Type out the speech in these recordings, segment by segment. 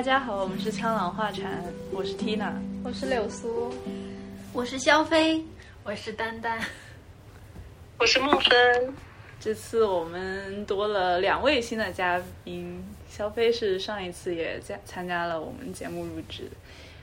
大家好，我们是枪朗画禅，我是 Tina，我是柳苏，我是肖飞，我是丹丹，我是孟芬。这次我们多了两位新的嘉宾，肖飞是上一次也加参加了我们节目录制。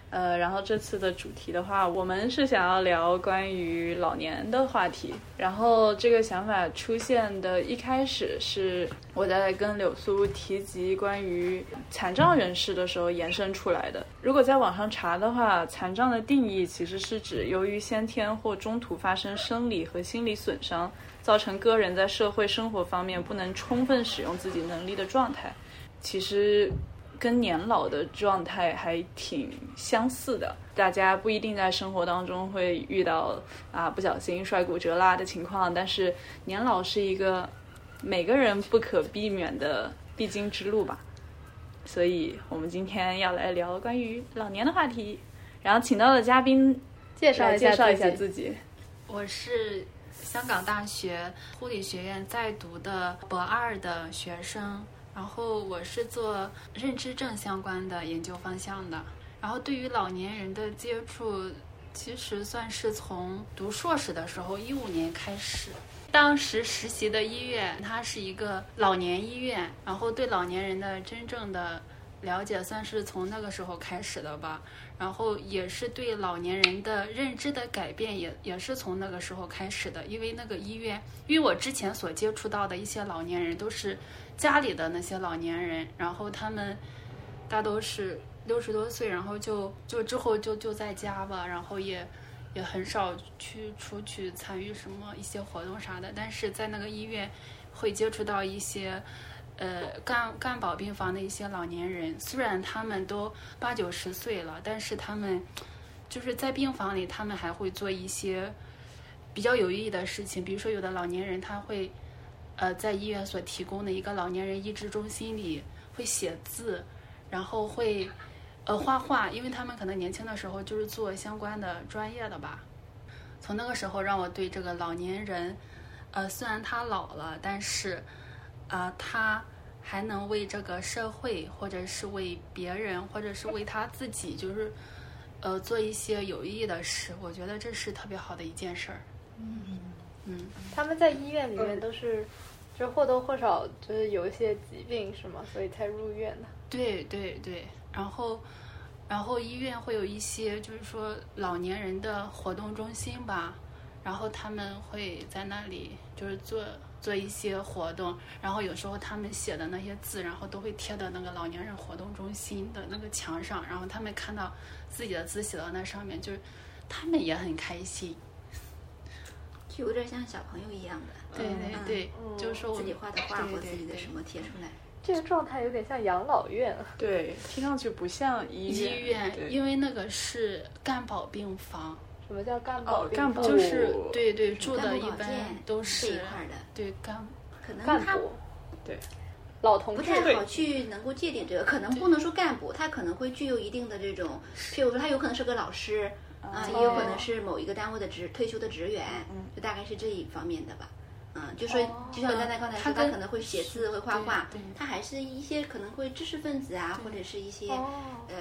呃，然后这次的主题的话，我们是想要聊关于老年的话题。然后这个想法出现的一开始是我在跟柳苏提及关于残障人士的时候延伸出来的。如果在网上查的话，残障的定义其实是指由于先天或中途发生生理和心理损伤，造成个人在社会生活方面不能充分使用自己能力的状态。其实。跟年老的状态还挺相似的，大家不一定在生活当中会遇到啊不小心摔骨折啦的情况，但是年老是一个每个人不可避免的必经之路吧。所以我们今天要来聊关于老年的话题，然后请到的嘉宾介绍介绍一下自己。我是香港大学护理学院在读的博二的学生。然后我是做认知症相关的研究方向的，然后对于老年人的接触，其实算是从读硕士的时候，一五年开始。当时实习的医院，它是一个老年医院，然后对老年人的真正的了解，算是从那个时候开始的吧。然后也是对老年人的认知的改变，也也是从那个时候开始的。因为那个医院，因为我之前所接触到的一些老年人都是。家里的那些老年人，然后他们大都是六十多岁，然后就就之后就就在家吧，然后也也很少去出去参与什么一些活动啥的。但是在那个医院会接触到一些呃干干保病房的一些老年人，虽然他们都八九十岁了，但是他们就是在病房里，他们还会做一些比较有意义的事情，比如说有的老年人他会。呃，在医院所提供的一个老年人医治中心里，会写字，然后会呃画画，因为他们可能年轻的时候就是做相关的专业的吧。从那个时候，让我对这个老年人，呃，虽然他老了，但是啊，他还能为这个社会，或者是为别人，或者是为他自己，就是呃做一些有意义的事。我觉得这是特别好的一件事儿。嗯嗯，他们在医院里面都是。就或多或少就是有一些疾病是吗？所以才入院的。对对对，然后，然后医院会有一些就是说老年人的活动中心吧，然后他们会在那里就是做做一些活动，然后有时候他们写的那些字，然后都会贴到那个老年人活动中心的那个墙上，然后他们看到自己的字写到那上面，就是他们也很开心。就有点像小朋友一样的，对对对，就是说自己画的画或自己的什么贴出来，这个状态有点像养老院，对，听上去不像医院，因为那个是干保病房。什么叫干保？干保就是对对住的一般都是这一块的，对干可能他对老同不太好去能够界定这个，可能不能说干部，他可能会具有一定的这种，譬如说他有可能是个老师。啊，也有可能是某一个单位的职退休的职员，就大概是这一方面的吧。嗯，就说就像丹丹刚才说，他可能会写字、会画画，他还是一些可能会知识分子啊，或者是一些呃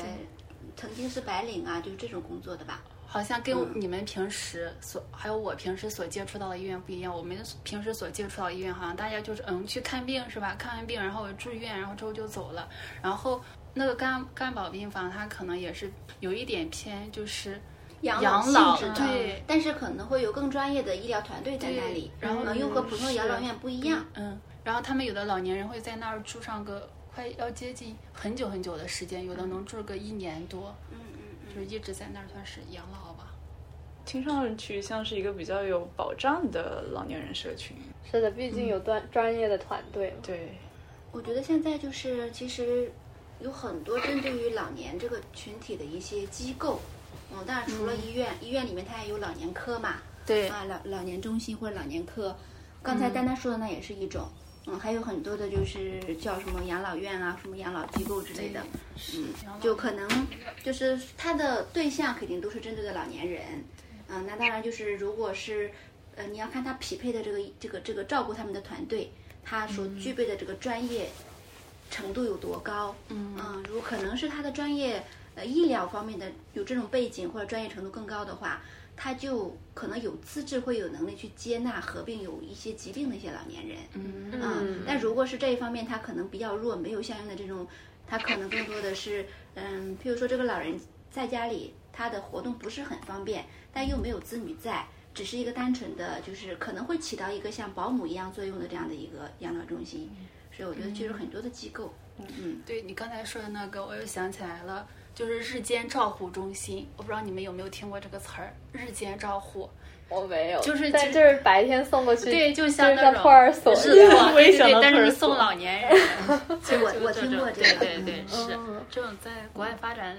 曾经是白领啊，就是这种工作的吧。好像跟你们平时所还有我平时所接触到的医院不一样。我们平时所接触到医院，好像大家就是嗯去看病是吧？看完病然后住院，然后之后就走了。然后那个干干保病房，它可能也是有一点偏就是。养老性质的，但是可能会有更专业的医疗团队在那里，然后呢又和普通的养老院不一样。嗯，然后他们有的老年人会在那儿住上个快要接近很久很久的时间，有的能住个一年多。就是一直在那儿算是养老吧。听上去像是一个比较有保障的老年人社群。是的，毕竟有专专业的团队。对，我觉得现在就是其实有很多针对于老年这个群体的一些机构。嗯，当然除了医院，医院里面它也有老年科嘛，对啊，老老年中心或者老年科。刚才丹丹说的那也是一种，嗯，还有很多的就是叫什么养老院啊，什么养老机构之类的，嗯，就可能就是他的对象肯定都是针对的老年人，嗯，那当然就是如果是呃你要看他匹配的这个这个这个照顾他们的团队，他所具备的这个专业程度有多高。嗯嗯，如果可能是他的专业呃医疗方面的有这种背景或者专业程度更高的话，他就可能有资质，会有能力去接纳合并有一些疾病的一些老年人。嗯。嗯，但如果是这一方面他可能比较弱，没有相应的这种，他可能更多的是，嗯，譬如说这个老人在家里他的活动不是很方便，但又没有子女在，只是一个单纯的就是可能会起到一个像保姆一样作用的这样的一个养老中心，所以我觉得其实很多的机构，嗯，对你刚才说的那个，我又想起来了，就是日间照护中心。我不知道你们有没有听过这个词儿，日间照护。我没有，就是其实但就是白天送过去，对，就就像那种像托儿所是一样。我也对对，但是送老年人。就我我听过这个对对对，嗯是嗯这种在国外发展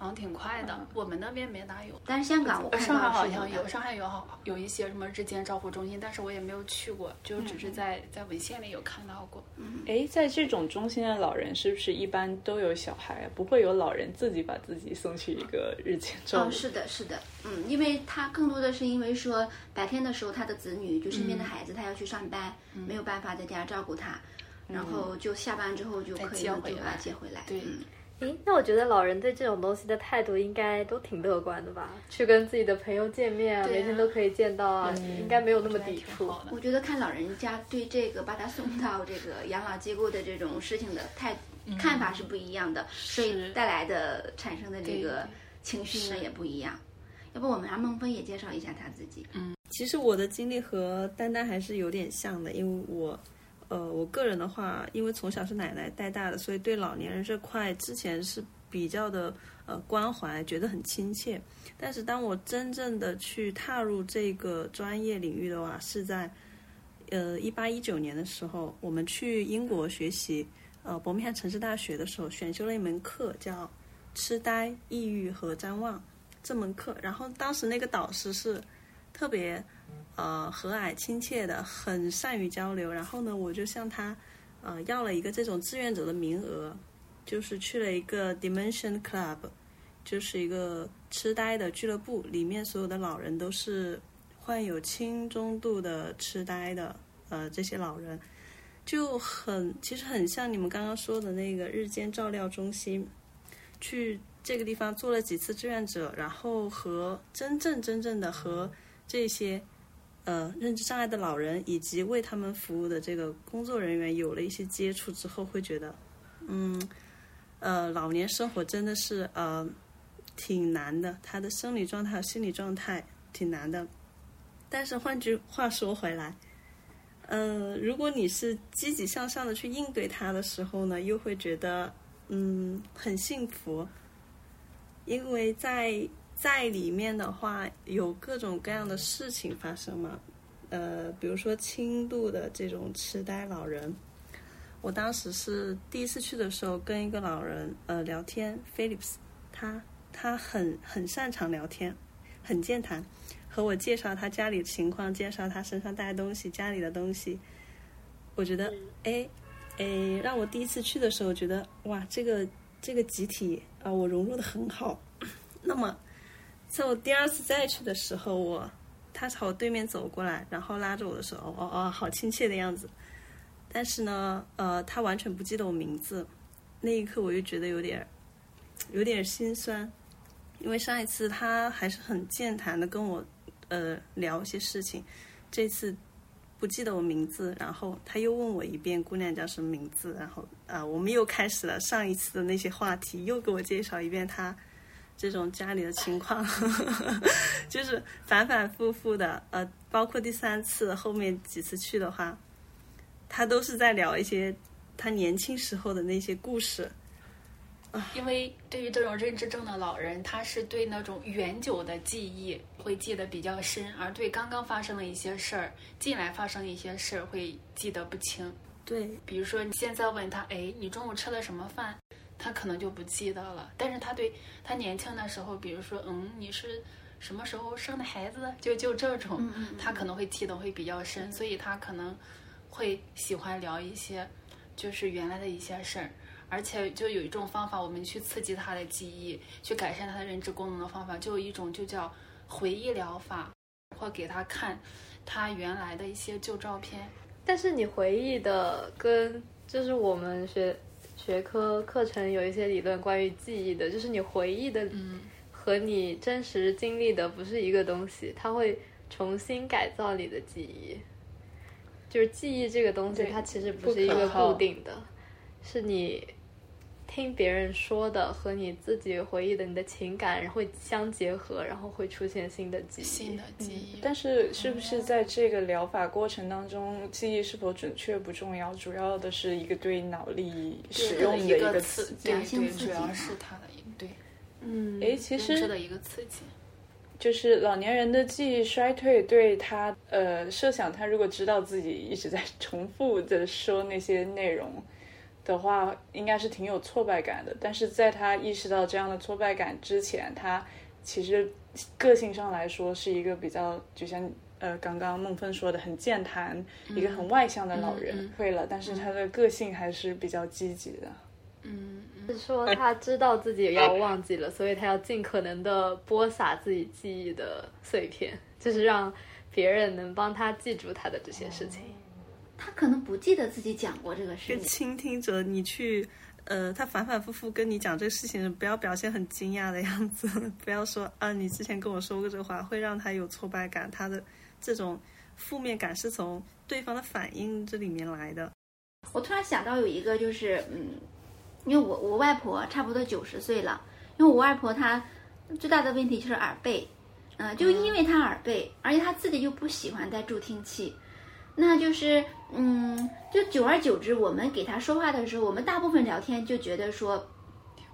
好像挺快的，我们那边没哪有。但是香港我看上海到好像有，上海有好有一些什么日间照护中心，但是我也没有去过，就只是在在文献里有看到过。哎，在这种中心的老人是不是一般都有小孩啊？不会有老人自己把自己送去一个日间照哦，顾？是的，是的，嗯，因为他更多的是因为说白天的时候他的子女就身边的孩子他要去上班，没有办法在家照顾他，然后就下班之后就可以把他接回来，对嗯诶，那我觉得老人对这种东西的态度应该都挺乐观的吧？去跟自己的朋友见面啊，啊每天都可以见到啊，应该没有那么抵触。我觉得看老人家对这个把他送到这个养老机构的这种事情的态看法是不一样的，所以带来的产生的这个情绪呢也不一样。要不我们让孟非也介绍一下他自己？嗯其实我的经历和丹丹还是有点像的，因为我，呃，我个人的话，因为从小是奶奶带大的，所以对老年人这块之前是比较的呃关怀，觉得很亲切。但是当我真正的去踏入这个专业领域的话，是在呃一八一九年的时候，我们去英国学习，呃，伯明翰城市大学的时候，选修了一门课叫痴呆、抑郁和谵妄这门课，然后当时那个导师是特别呃和蔼亲切的，很善于交流。然后呢，我就向他呃要了一个这种志愿者的名额，就是去了一个 Dimension Club，就是一个痴呆的俱乐部，里面所有的老人都是患有轻中度的痴呆的呃这些老人，就很其实很像你们刚刚说的那个日间照料中心，去这个地方做了几次志愿者，然后和真正真正的和这些呃认知障碍的老人以及为他们服务的这个工作人员有了一些接触之后，会觉得，嗯，呃，老年生活真的是呃挺难的，他的生理状态心理状态挺难的。但是换句话说回来，呃，如果你是积极向上的去应对它的时候呢，又会觉得嗯很幸福，因为在在里面的话有各种各样的事情发生嘛，呃，比如说轻度的这种痴呆老人，我当时是第一次去的时候跟一个老人呃聊天，Phillips，他他很很擅长聊天，很健谈。和我介绍他家里的情况，介绍他身上带的东西、家里的东西，我觉得，哎，哎，让我第一次去的时候觉得，哇，这个这个集体啊、我融入的很好。那么，在我第二次再去的时候，我他朝我对面走过来，然后拉着我的手，哦哦哦，好亲切的样子。但是呢，呃，他完全不记得我名字，那一刻我就觉得有点 有点心酸，因为上一次他还是很健谈的跟我。呃，聊一些事情，这次不记得我名字，然后他又问我一遍姑娘叫什么名字，然后啊、呃，我们又开始了上一次的那些话题，又给我介绍一遍他这种家里的情况，就是反反复复的，呃，包括第三次后面几次去的话，他都是在聊一些他年轻时候的那些故事。因为对于这种认知症的老人，他是对那种远久的记忆会记得比较深，而对刚刚发生的一些事儿，近来发生的一些事儿会记得不清。对，比如说你现在问他，哎，你中午吃了什么饭？他可能就不记得了。但是他对他年轻的时候，比如说，嗯，你是什么时候生的孩子？就就这种，他可能会记得会比较深，所以他可能会喜欢聊一些就是原来的一些事儿。而且就有一种方法，我们去刺激他的记忆，去改善他的认知功能的方法，就有一种就叫回忆疗法，或给他看他原来的一些旧照片。但是你回忆的跟就是我们学学科课程有一些理论关于记忆的，就是你回忆的嗯和你真实经历的不是一个东西，它会重新改造你的记忆。就是记忆这个东西，它其实不不是一个固定的，是你听别人说的和你自己回忆的，你的情感会相结合，然后会出现新的记忆。新的记忆。但是是不是在这个疗法过程当中，记忆是否准确不重要，主要的是一个对脑力使用的一个刺刺激。对对，主要是它的一对嗯，哎，其实的一个刺激。就是老年人的记忆衰退，对他呃设想，他如果知道自己一直在重复的说那些内容的话，应该是挺有挫败感的。但是在他意识到这样的挫败感之前，他其实个性上来说是一个比较，就像呃刚刚孟芬说的，很健谈，一个很外向的老人。会了，但是他的个性还是比较积极的。嗯，是说他知道自己要忘记了，所以他要尽可能的播撒自己记忆的碎片，就是让别人能帮他记住他的这些事情。他可能不记得自己讲过这个事跟情。倾听者，你去，呃，他反反复复跟你讲这个事情，不要表现很惊讶的样子，不要说啊，你之前跟我说过这话，会让他有挫败感。他的这种负面感是从对方的反应这里面来的。我突然想到有一个，就是嗯，因为我我外婆差不多九十岁了，因为我外婆她最大的问题就是耳背，嗯、就因为她耳背，而且她自己又不喜欢戴助听器，那就是嗯，就久而久之，我们给他说话的时候，我们大部分聊天就觉得说，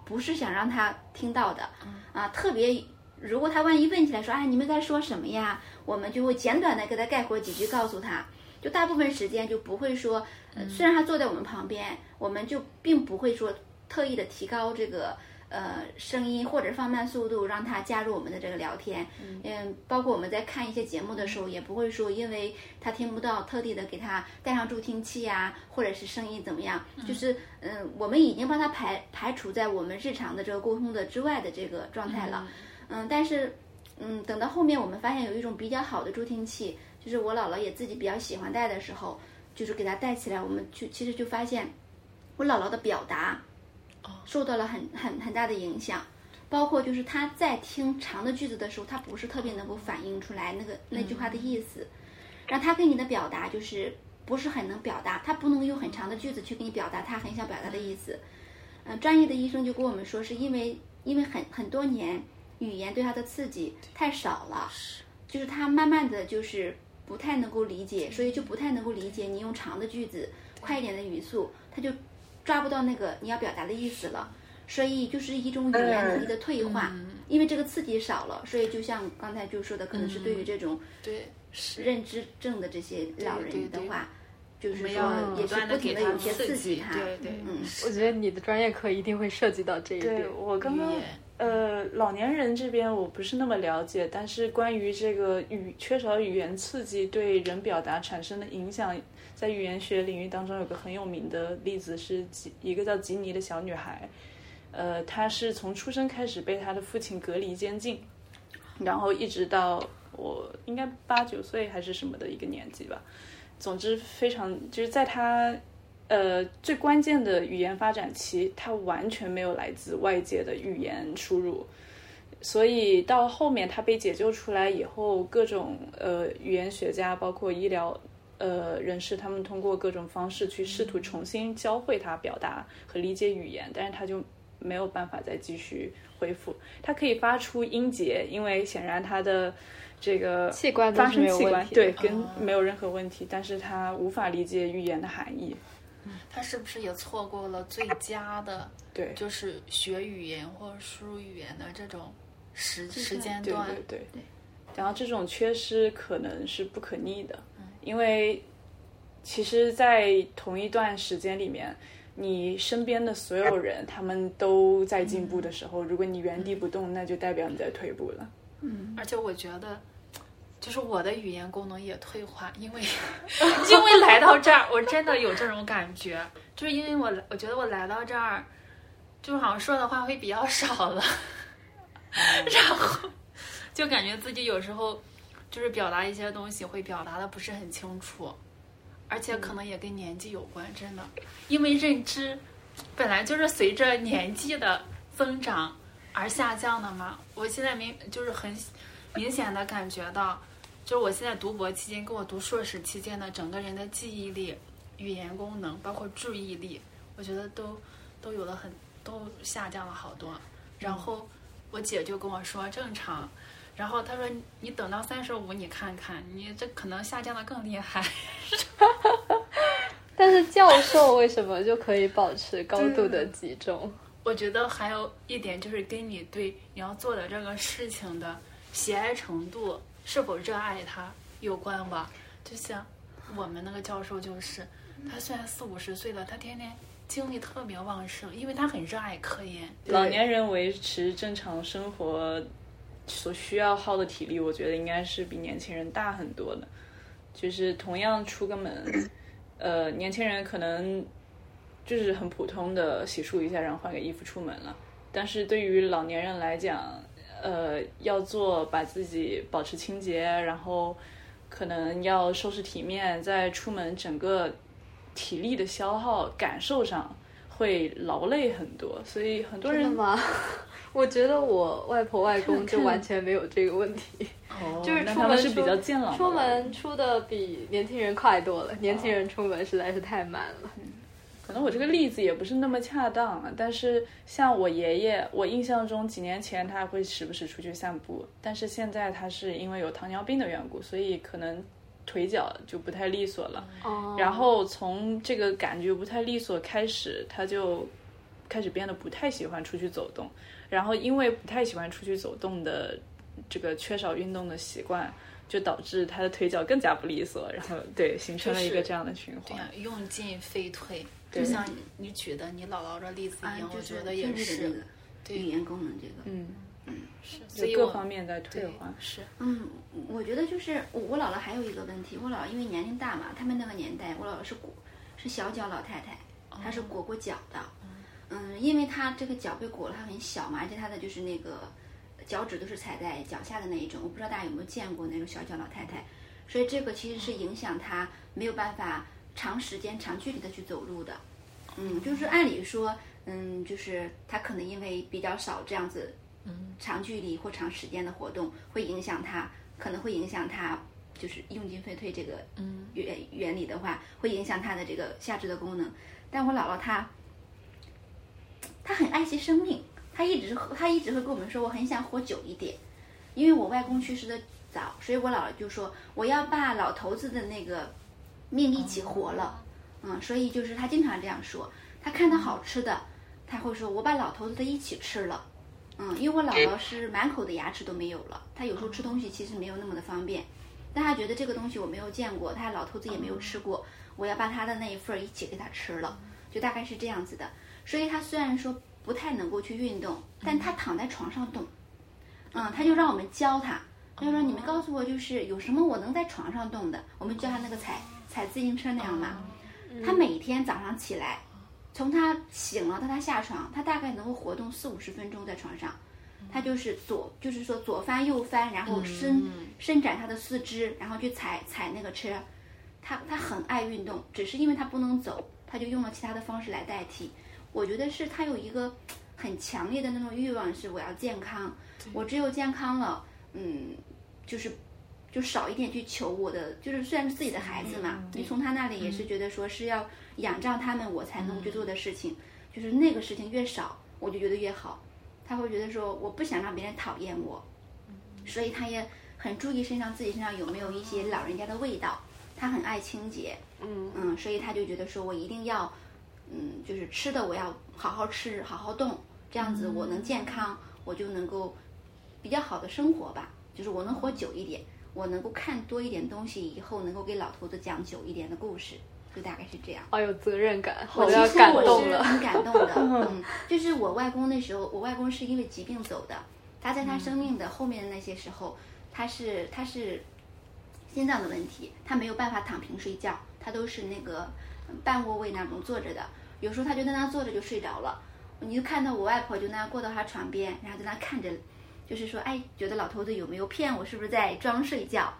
不是想让他听到的，啊，特别。如果他万一问起来说，哎，你们在说什么呀？我们就会简短的给他概括几句，告诉他。就大部分时间就不会说，呃，虽然他坐在我们旁边，我们就并不会说特意的提高这个呃声音或者放慢速度，让他加入我们的这个聊天。嗯，包括我们在看一些节目的时候，也不会说因为他听不到，特地的给他带上助听器呀、或者是声音怎么样，就是嗯，我们已经帮他排排除在我们日常的这个沟通的之外的这个状态了。嗯，但是嗯，等到后面我们发现有一种比较好的助听器。就是我姥姥也自己比较喜欢戴的时候，就是给他戴起来，我们就其实就发现，我姥姥的表达，受到了很很很大的影响，包括就是他在听长的句子的时候，他不是特别能够反映出来那个那句话的意思，然后他跟你的表达就是不是很能表达，他不能用很长的句子去给你表达他很想表达的意思。嗯、专业的医生就跟我们说，是因为因为很很多年语言对他的刺激太少了，就是他慢慢的就是。不太能够理解，所以就不太能够理解你用长的句子、快一点的语速，他就抓不到那个你要表达的意思了。所以就是一种语言能力的退化，因为这个刺激少了，所以就像刚才就说的，可能是对于这种对认知症的这些老人的话，就是要说也是不停的有些刺激他。对对，嗯，我觉得你的专业课一定会涉及到这一点对。我刚刚呃，老年人这边我不是那么了解，但是关于这个语缺少语言刺激对人表达产生的影响，在语言学领域当中有个很有名的例子是吉一个叫吉尼的小女孩，呃，她是从出生开始被她的父亲隔离监禁，然后一直到我应该八九岁还是什么的一个年纪吧，总之非常就是在她。呃，最关键的语言发展期，它完全没有来自外界的语言输入，所以到后面他被解救出来以后，各种呃语言学家，包括医疗呃人士，他们通过各种方式去试图重新教会他表达和理解语言，但是他就没有办法再继续恢复。他可以发出音节，因为显然他的这个器官发生器问题的官对跟没有任何问题，但是他无法理解语言的含义。他是不是也错过了最佳的，对，就是学语言或者输入语言的这种时时间对段？对对。然后这种缺失可能是不可逆的，因为其实，在同一段时间里面，你身边的所有人他们都在进步的时候，如果你原地不动，那就代表你在退步了。嗯而且我觉得，就是我的语言功能也退化，因为因为来到这儿，我真的有这种感觉，就是因为我我觉得我来到这儿，就好像说的话会比较少了，然后就感觉自己有时候就是表达一些东西会表达的不是很清楚，而且可能也跟年纪有关，真的，因为认知本来就是随着年纪的增长而下降的嘛。我现在明就是很明显的感觉到，就是我现在读博期间跟我读硕士期间的整个人的记忆力、语言功能，包括注意力，我觉得都都有了很都下降了好多。然后我姐就跟我说正常，然后她说你等到三十五你看看，你这可能下降的更厉害。但是教授为什么就可以保持高度的集中？我觉得还有一点就是跟你对你要做的这个事情的喜爱程度，是否热爱它有关吧。就像我们那个教授，就是他虽然四五十岁了，他天天精力特别旺盛，因为他很热爱科研。老年人维持正常生活所需要耗的体力，我觉得应该是比年轻人大很多的。就是同样出个门，呃，年轻人可能就是很普通的洗漱一下，然后换个衣服出门了。但是对于老年人来讲，呃，要做把自己保持清洁，然后可能要收拾体面，在出门整个体力的消耗感受上会劳累很多，所以很多人真的吗？我觉得我外婆外公就完全没有这个问题，哦就是出门是比较健朗出门出的比年轻人快多了，年轻人出门实在是太慢了。可能我这个例子也不是那么恰当啊，但是像我爷爷，我印象中几年前他会时不时出去散步，但是现在他是因为有糖尿病的缘故，所以可能腿脚就不太利索了。哦然后从这个感觉不太利索开始，他就开始变得不太喜欢出去走动，然后因为不太喜欢出去走动的这个缺少运动的习惯，就导致他的腿脚更加不利索，然后对形成了一个这样的循环。用进废退，就像你举的你姥姥的例子一样，就觉得也是语言功能这个。嗯，是，所以各方面在退对化。是嗯，我觉得就是我我姥姥还有一个问题，我姥姥因为年龄大嘛，他们那个年代，我姥姥是裹是小脚老太太，她是裹过脚的。嗯，因为她这个脚被裹了，她很小嘛，而且她的就是那个脚趾都是踩在脚下的那一种，我不知道大家有没有见过那种小脚老太太，所以这个其实是影响她没有办法长时间、长距离的去走路的。嗯，就是按理说，嗯，就是他可能因为比较少这样子，嗯，长距离或长时间的活动，会影响他，可能会影响他，就是用进废退这个嗯原原理的话，会影响他的这个下肢的功能。但我姥姥她，她很爱惜生命，她一直她一直会跟我们说，我很想活久一点，因为我外公去世的早，所以我姥姥就说我要把老头子的那个命一起活了。嗯，所以就是他经常这样说，他看到好吃的，他会说我把老头子的一起吃了。嗯，因为我姥姥是满口的牙齿都没有了，她有时候吃东西其实没有那么的方便，但他觉得这个东西我没有见过，他老头子也没有吃过，我要把他的那一份一起给他吃了，就大概是这样子的。所以他虽然说不太能够去运动，但他躺在床上动，嗯，他就让我们教他，他说你们告诉我就是有什么我能在床上动的，我们教他那个踩踩自行车那样嘛。他每天早上起来，从他醒了到他下床，他大概能够活动四五十分钟在床上。他就是左，就是说左翻右翻，然后伸、伸展他的四肢，然后去踩踩那个车。他他很爱运动，只是因为他不能走，他就用了其他的方式来代替。我觉得是他有一个很强烈的那种欲望，是我要健康，我只有健康了，嗯，就是就少一点去求我的，就是虽然是自己的孩子嘛，你从他那里也是觉得说是要仰仗他们我才能去做的事情，就是那个事情越少，我就觉得越好。他会觉得说我不想让别人讨厌我，所以他也很注意身上自己身上有没有一些老人家的味道，他很爱清洁，嗯。嗯，所以他就觉得说我一定要，嗯，就是吃的我要好好吃，好好动，这样子我能健康，我就能够比较好的生活吧，就是我能活久一点，我能够看多一点东西，以后能够给老头子讲久一点的故事，就大概是这样。好有责任感，我我要感动了。是很感动的，嗯，就是我外公那时候，我外公是因为疾病走的，他在他生命的后面的那些时候，他是他是心脏的问题，他没有办法躺平睡觉，他都是那个嗯半卧位那种坐着的，有时候他就在那坐着就睡着了，你就看到我外婆就那样过到他床边，然后在那看着，就是说，哎，觉得老头子有没有骗我，是不是在装睡觉？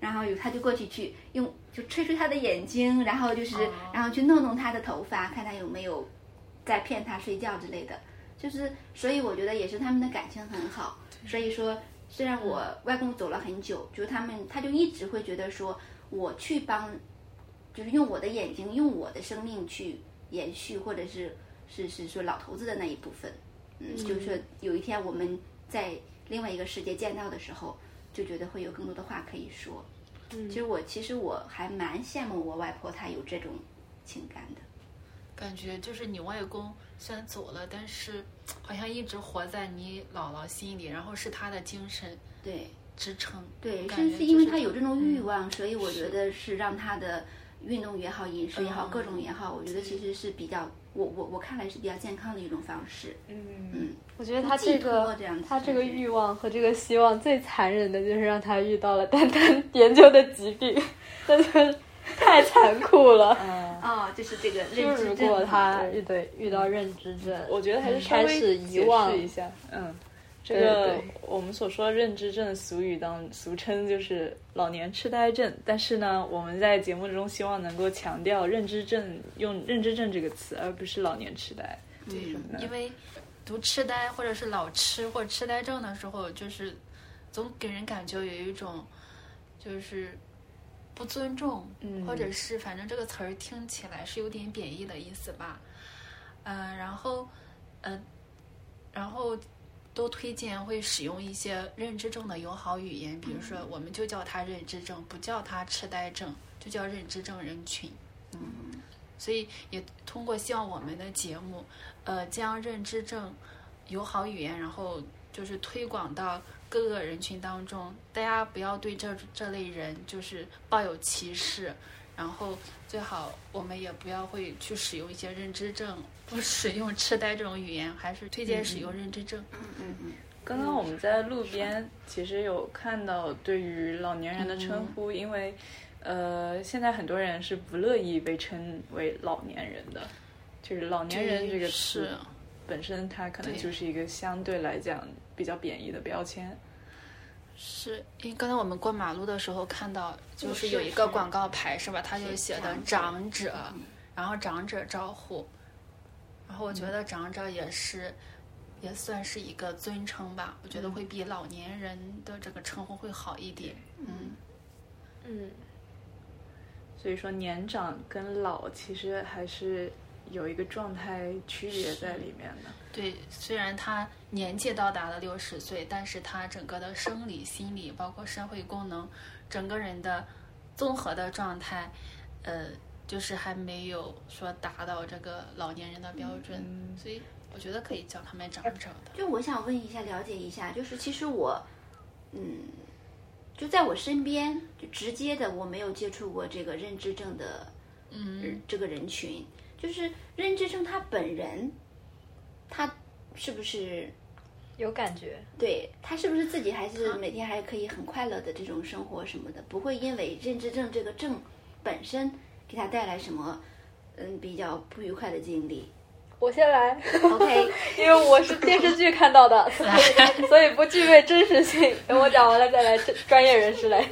然后有他就过去去用就吹吹他的眼睛，然后就是、然后去弄弄他的头发，看他有没有在骗他睡觉之类的，就是所以我觉得也是他们的感情很好。所以说，虽然我外公走了很久，就是他们他就一直会觉得说我去帮，就是用我的眼睛，用我的生命去延续，或者是是是说老头子的那一部分。嗯，就是说有一天我们在另外一个世界见到的时候，就觉得会有更多的话可以说。其实我其实我还蛮羡慕我外婆，她有这种情感的。感觉就是你外公虽然走了，但是好像一直活在你姥姥心里，然后是他的精神对支撑。对，感觉是是因为就是他有这种欲望，所以我觉得是让他的运动也好，饮食也好，嗯各种也好，我觉得其实是比较我我我看来是比较健康的一种方式。嗯嗯，我觉得他这个这样他这个欲望和这个希望最残忍的就是让他遇到了丹丹 研究的疾病，真的太残酷了。嗯，哦，就是这个认知症如果他对遇对遇到认知症，我觉得还是稍微开始遗忘解释一下，嗯。这个我们所说的认知症，俗语当俗称就是老年痴呆症。但是呢，我们在节目中希望能够强调认知症，用认知症这个词，而不是老年痴呆。对什么的因为读痴呆或者是老痴或者痴呆症的时候，就是总给人感觉有一种就是不尊重，嗯或者是反正这个词儿听起来是有点贬义的意思吧。嗯、然后，嗯、然后都推荐会使用一些认知症的友好语言，比如说我们就叫他认知症，不叫他痴呆症，就叫认知症人群。嗯所以也通过希望我们的节目，呃，将认知症友好语言，然后就是推广到各个人群当中，大家不要对这这类人就是抱有歧视，然后最好我们也不要会去使用一些认知症，不使用痴呆这种语言，还是推荐使用认知症。嗯嗯嗯刚刚我们在路边其实有看到对于老年人的称呼，因为呃，现在很多人是不乐意被称为老年人的，就是老年人这个词本身它可能就是一个相对来讲比较贬义的标签。是因为刚才我们过马路的时候看到，就是是有一个广告牌是吧？它就写的长者，嗯然后长者招呼，然后我觉得长者也是，也算是一个尊称吧。我觉得会比老年人的这个称呼会好一点。嗯，嗯，所以说年长跟老其实还是有一个状态区别在里面的。对，虽然他年纪到达了六十岁，但是他整个的生理、心理，包括社会功能，整个人的综合的状态，呃，就是还没有说达到这个老年人的标准，所以我觉得可以叫他们长者的。就我想问一下，了解一下，就是其实我，嗯，就在我身边，就直接的我没有接触过这个认知症的，嗯，这个人群，就是认知症他本人，他是不是有感觉。对他是不是自己还是每天还可以很快乐的这种生活什么的，不会因为认知症这个症本身给他带来什么嗯比较不愉快的经历我先来，？OK，因为我是电视剧看到的，所以 所以不具备真实性。等我讲完了再来专专业人士来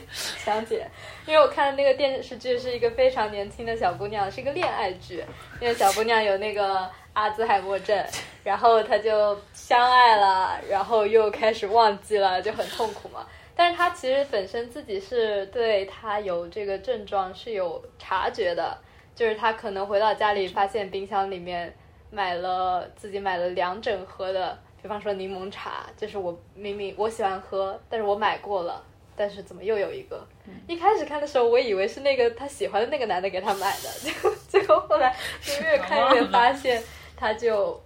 讲解。因为我看的那个电视剧是一个非常年轻的小姑娘，是一个恋爱剧。那个小姑娘有那个阿兹海默症，然后她就相爱了，然后又开始忘记了，就很痛苦嘛。但是她其实本身自己是对她有这个症状是有察觉的，就是她可能回到家里发现冰箱里面买了自己买了两整盒的，比方说柠檬茶，就是我明明我喜欢喝，但是我买过了，但是怎么又有一个？一开始看的时候，我以为是那个他喜欢的那个男的给他买的，结果结果后来就越看越发现，他就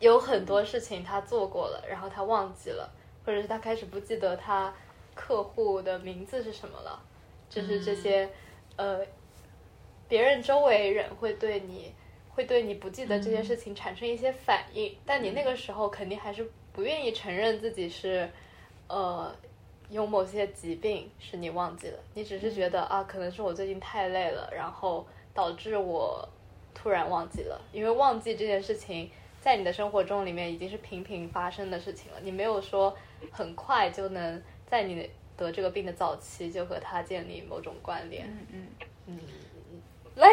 有很多事情他做过了，然后他忘记了，或者是他开始不记得他客户的名字是什么了，就是这些、呃，别人周围人会对你会对你不记得这件事情产生一些反应，但你那个时候肯定还是不愿意承认自己是呃有某些疾病是你忘记了，你只是觉得啊，可能是我最近太累了，然后导致我突然忘记了，因为忘记这件事情。在你的生活中里面已经是频频发生的事情了，你没有说很快就能在你得这个病的早期就和它建立某种关联。嗯嗯嗯，来，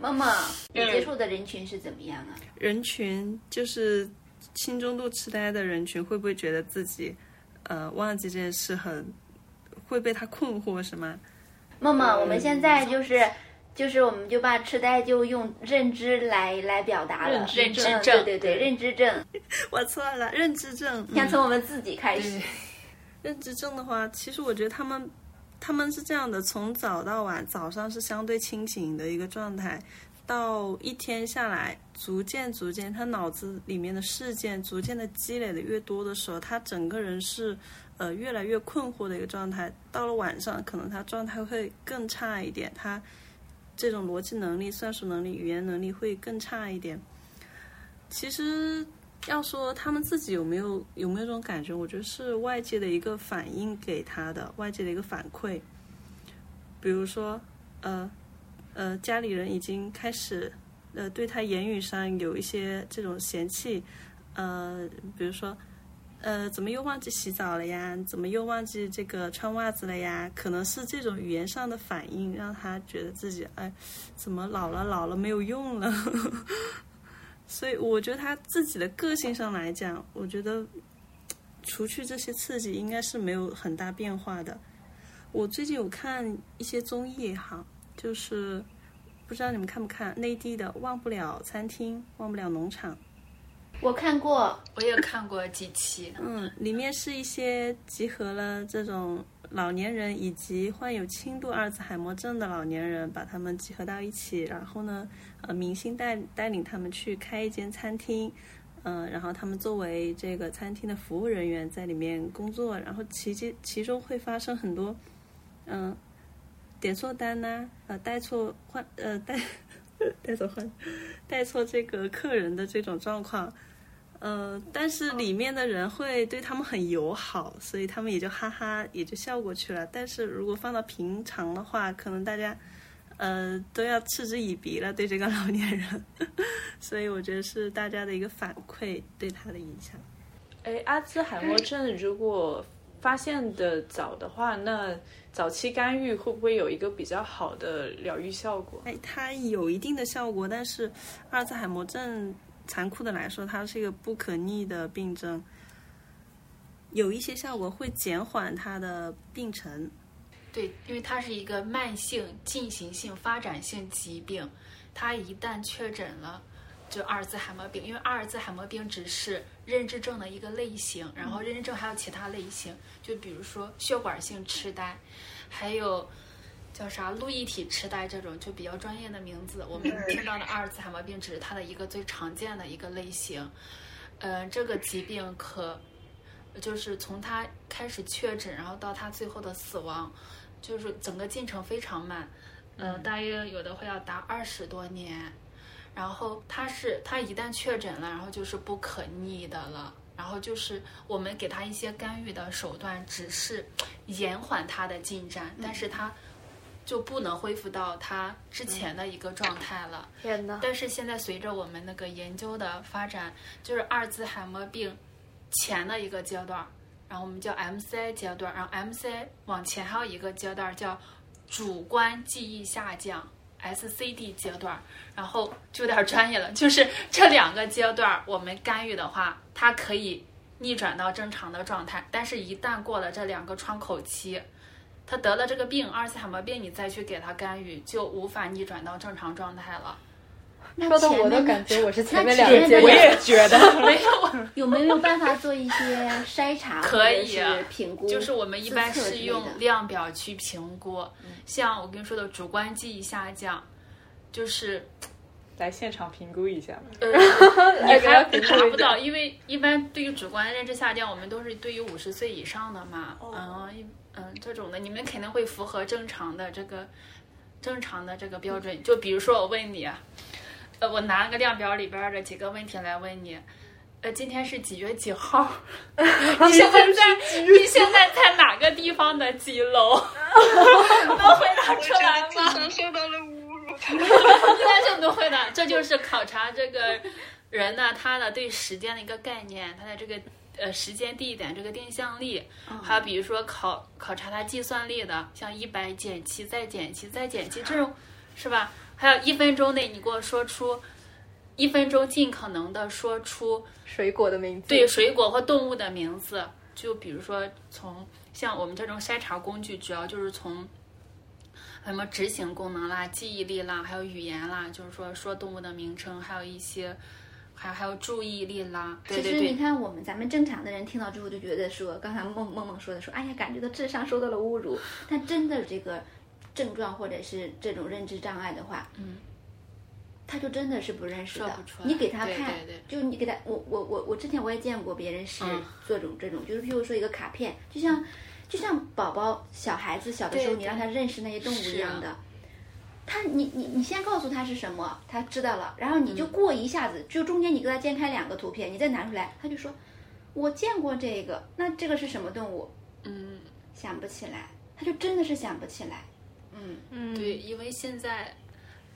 梦梦，你接触的人群是怎么样啊？人群就是轻中度痴呆的人群，会不会觉得自己呃忘记这件事很会被他困惑是吗？梦梦，我们现在就是。就是，我们就把痴呆就用认知来来表达了，认知嗯症对对对，认知症。我错了，认知症。先从我们自己开始。认知症的话，其实我觉得他们他们是这样的，从早到晚，早上是相对清醒的一个状态，到一天下来，逐渐逐渐，他脑子里面的事件逐渐的积累的越多的时候，他整个人是呃越来越困惑的一个状态。到了晚上，可能他状态会更差一点，他这种逻辑能力、算术能力、语言能力会更差一点。其实。要说他们自己有没有有没有这种感觉，我觉得是外界的一个反应给他的，外界的一个反馈。比如说，呃，呃，家里人已经开始呃对他言语上有一些这种嫌弃，呃，比如说，呃，怎么又忘记洗澡了呀？怎么又忘记这个穿袜子了呀？可能是这种语言上的反应让他觉得自己哎，怎么老了老了没有用了。所以我觉得他自己的个性上来讲，我觉得 除去这些刺激，应该是没有很大变化的。我最近有看一些综艺哈，就是不知道你们看不看内地的《忘不了餐厅》《忘不了农场》。我看过，我也看过几期。嗯，里面是一些集合了这种老年人以及患有轻度阿尔兹海默症的老年人，把他们集合到一起，然后呢。呃，明星带带领他们去开一间餐厅，嗯、呃，然后他们作为这个餐厅的服务人员在里面工作，然后其其其中会发生很多，嗯、点错单呐、呃，带错换呃带 带错换带错这个客人的这种状况，呃，但是里面的人会对他们很友好，所以他们也就哈哈也就笑过去了。但是如果放到平常的话，可能大家。呃，都要嗤之以鼻了，对这个老年人，所以我觉得是大家的一个反馈对他的影响。哎，阿兹海默症如果发现的早的话，那早期干预会不会有一个比较好的疗愈效果？哎，它有一定的效果，但是阿兹海默症残酷的来说，它是一个不可逆的病症，有一些效果会减缓它的病程。对，因为它是一个慢性进行性发展性疾病，它一旦确诊了，就阿尔兹海默病。因为阿尔兹海默病只是认知症的一个类型，然后认知症还有其他类型，就比如说血管性痴呆，还有叫啥路易体痴呆这种就比较专业的名字。我们 听到的阿尔茨海默病只是它的一个最常见的一个类型。呃，这个疾病可就是从它开始确诊，然后到它最后的死亡。就是整个进程非常慢，呃，大约有的会要达二十多年，然后它是它一旦确诊了，然后就是不可逆的了，然后就是我们给他一些干预的手段，只是延缓它的进展，但是它就不能恢复到它之前的一个状态了。天呐！但是现在随着我们那个研究的发展，就是阿尔兹海默病前的一个阶段。然后我们叫 MCI 阶段，然后 MCI 往前还有一个阶段叫主观记忆下降 SCD 阶段，然后就有点专业了，就是这两个阶段我们干预的话，它可以逆转到正常的状态，但是一旦过了这两个窗口期，他得了这个病阿尔茨海默病，你再去给他干预就无法逆转到正常状态了。说的我都感觉我是前面那两个阶前面的段。觉得 没有，有没有办法做一些筛查可以？就是我们一般是用量表去评估，像我跟你说的主观记忆下降，就是来现场评估一下吧。呃，你还评估一下达不到，因为一般对于主观认知下降，我们都是对于五十岁以上的嘛，嗯一嗯这种的，你们肯定会符合正常的这个正常的这个标准。就比如说我问你，呃，我拿个量表里边的几个问题来问你。呃，今天是几月几号？你现在在你现在在哪个地方的几楼？能回答出来吗？受到了侮辱。应该是不会的，这就是考察这个人呢，他的对时间的一个概念，他的这个呃时间、地点这个定向力，还有比如说考考察它计算力的，像一百减七再减七再减七这种，是吧？还有一分钟内你给我说出，一分钟尽可能的说出水果的名字，对水果或动物的名字，就比如说从像我们这种筛查工具，主要就是从什么执行功能啦、记忆力啦，还有语言啦，就是说说动物的名称，还有一些还还有注意力啦，对对其实你。看，我们咱们正常的人听到之后就觉得说，刚才梦梦梦说的说，哎呀，感觉到智商受到了侮辱。但真的这个症状或者是这种认知障碍的话，嗯，他就真的是不认识的你给他看，对对就你给他，我我我我之前我也见过别人是嗯做这种这种，就是譬如说一个卡片，就像就像宝宝小孩子小的时候，你让他认识那些动物一样的。他你你你先告诉他是什么，他知道了，然后你就嗯过一下子，就中间你给他煎开两个图片，你再拿出来，他就说，我见过这个，那这个是什么动物？嗯，想不起来，他就真的是想不起来。嗯，嗯，对，因为现在，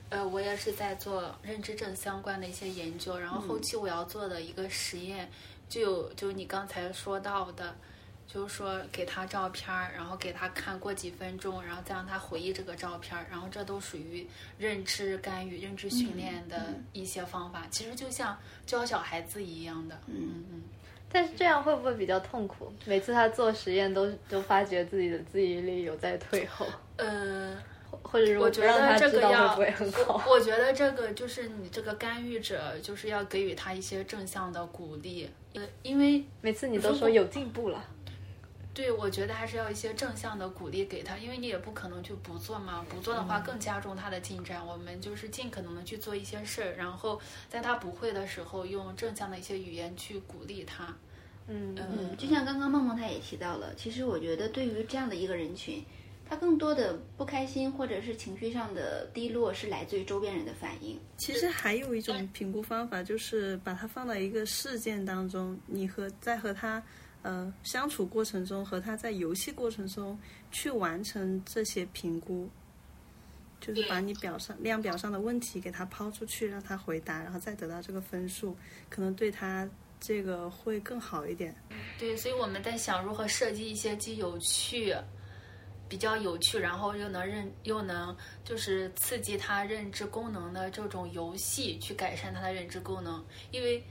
呃，我也是在做认知症相关的一些研究，然后后期我要做的一个实验，就有就你刚才说到的，就是说给他照片儿，然后给他看过几分钟，然后再让他回忆这个照片儿，然后这都属于认知干预、认知训练的一些方法，其实就像教小孩子一样的。嗯嗯。但是这样会不会比较痛苦？每次他做实验都都发觉自己的记忆力有在退后，呃，或者如果我觉得这个要，会不会很好？我我觉得这个就是你这个干预者，就是要给予他一些正向的鼓励，呃，因为每次你都说有进步了，对我觉得还是要一些正向的鼓励给他，因为你也不可能就不做嘛，不做的话更加重他的进展。我们就是尽可能的去做一些事儿，然后在他不会的时候，用正向的一些语言去鼓励他。嗯嗯，就像刚刚梦梦她也提到了，其实我觉得对于这样的一个人群，他更多的不开心或者是情绪上的低落是来自于周边人的反应。其实还有一种评估方法，就是把它放到一个事件当中，你和在和他呃相处过程中，和他在游戏过程中去完成这些评估，就是把你表上量表上的问题给他抛出去，让他回答，然后再得到这个分数，可能对他这个会更好一点。对，所以我们在想如何设计一些既有趣、比较有趣，然后又能认又能就是刺激他认知功能的这种游戏，去改善他的认知功能。因为，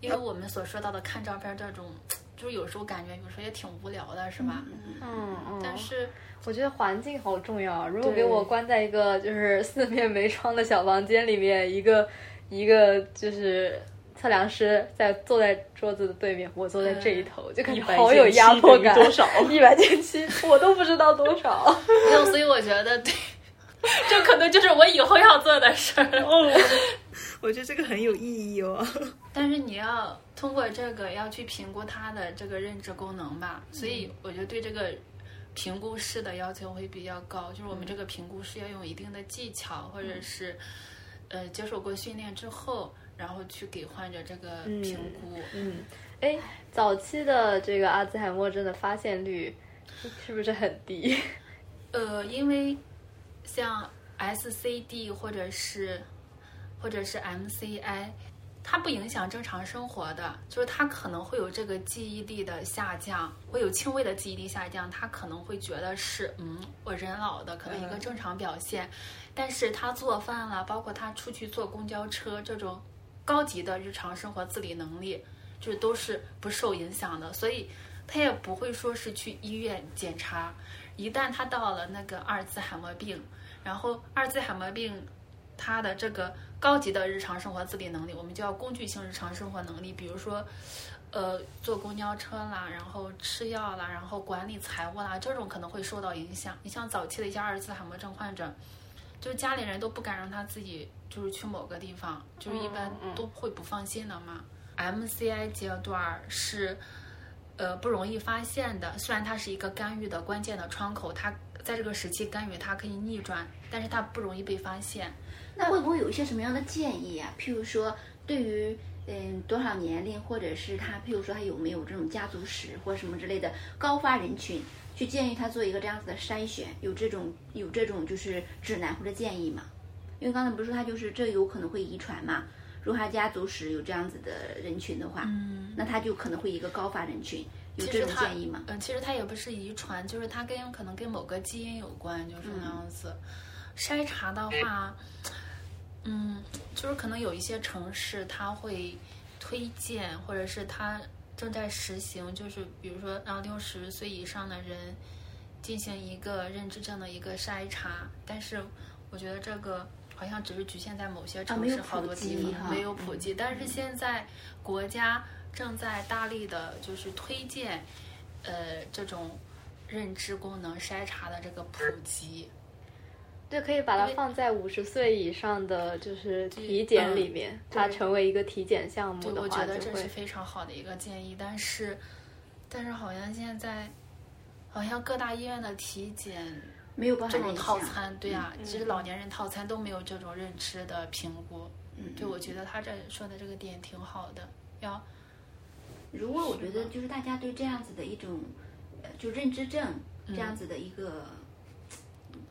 因为我们所说到的看照片这种，就是有时候感觉有时候也挺无聊的，是吧？嗯嗯，但是，我觉得环境好重要啊！如果给我关在一个就是四面没窗的小房间里面，一个一个就是测量师在坐在桌子的对面，我坐在这一头，就感觉100好有压迫感。多少 一百减七，我都不知道多少。没有，所以我觉得对，这可能就是我以后要做的事儿。哦，我觉得这个很有意义哦。但是你要通过这个要去评估他的这个认知功能吧，所以我觉得对这个评估师的要求会比较高，就是我们这个评估师要用一定的技巧，或者是呃接受过训练之后，然后去给患者这个评估。嗯，哎，早期的这个阿兹海默症的发现率是不是很低？呃，因为像 SCD 或者是或者是 MCI，它不影响正常生活的，就是它可能会有这个记忆力的下降，会有轻微的记忆力下降，他可能会觉得是嗯我人老的可能一个正常表现，但是他做饭了，包括他出去坐公交车这种高级的日常生活自理能力，就是都是不受影响的，所以他也不会说是去医院检查。一旦他到了那个阿尔兹海默病，然后阿尔兹海默病，他的这个高级的日常生活自理能力，我们叫工具性日常生活能力，比如说，呃，坐公交车啦，然后吃药啦，然后管理财务啦，这种可能会受到影响。你像早期的一些阿尔茨海默症患者，就是家里人都不敢让他自己就是去某个地方，就是一般都会不放心的嘛。MCI 阶段是。呃，不容易发现的。虽然它是一个干预的关键的窗口，它在这个时期干预它可以逆转，但是它不容易被发现。那会不会有一些什么样的建议啊？譬如说，对于嗯多少年龄，或者是他，譬如说他有没有这种家族史或者什么之类的高发人群，去建议他做一个这样子的筛选，有这种有这种就是指南或者建议吗？因为刚才不是说他就是这有可能会遗传嘛？如果他家族史有这样子的人群的话，嗯，那他就可能会一个高发人群，有这种建议吗？嗯、其实他也不是遗传，就是他跟可能跟某个基因有关，就是那样子。筛查的话，嗯，就是可能有一些城市它会推荐，或者是它正在实行，就是比如说让六十岁以上的人进行一个认知症的一个筛查，但是我觉得这个好像只是局限在某些城市、好多地方没有普及，但是现在国家正在大力的就是推荐，呃，这种认知功能筛查的这个普及。对，可以把它放在五十岁以上的就是体检里面，它成为一个体检项目的话我觉得这是非常好的一个建议，但是，但是好像现在，好像各大医院的体检没有包这种套餐，对呀、其实老年人套餐都没有这种认知的评估。嗯，对，我觉得他这说的这个点挺好的，要如果我觉得就是大家对这样子的一种，呃，就认知症这样子的一个，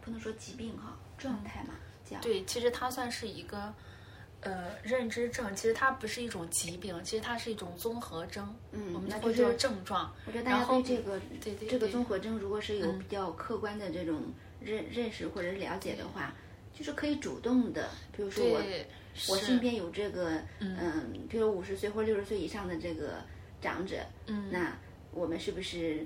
不能说疾病哈，状态嘛，这样对，其实它算是一个。呃，认知症其实它不是一种疾病，其实它是一种综合征，嗯我们那就叫症状。我觉得大家对这个对对这个综合征，如果是有嗯比较客观的这种认认识或者是了解的话，就是可以主动的，比如说我，我身边有这个，嗯，比如五十岁或者六十岁以上的这个长者，嗯，那我们是不是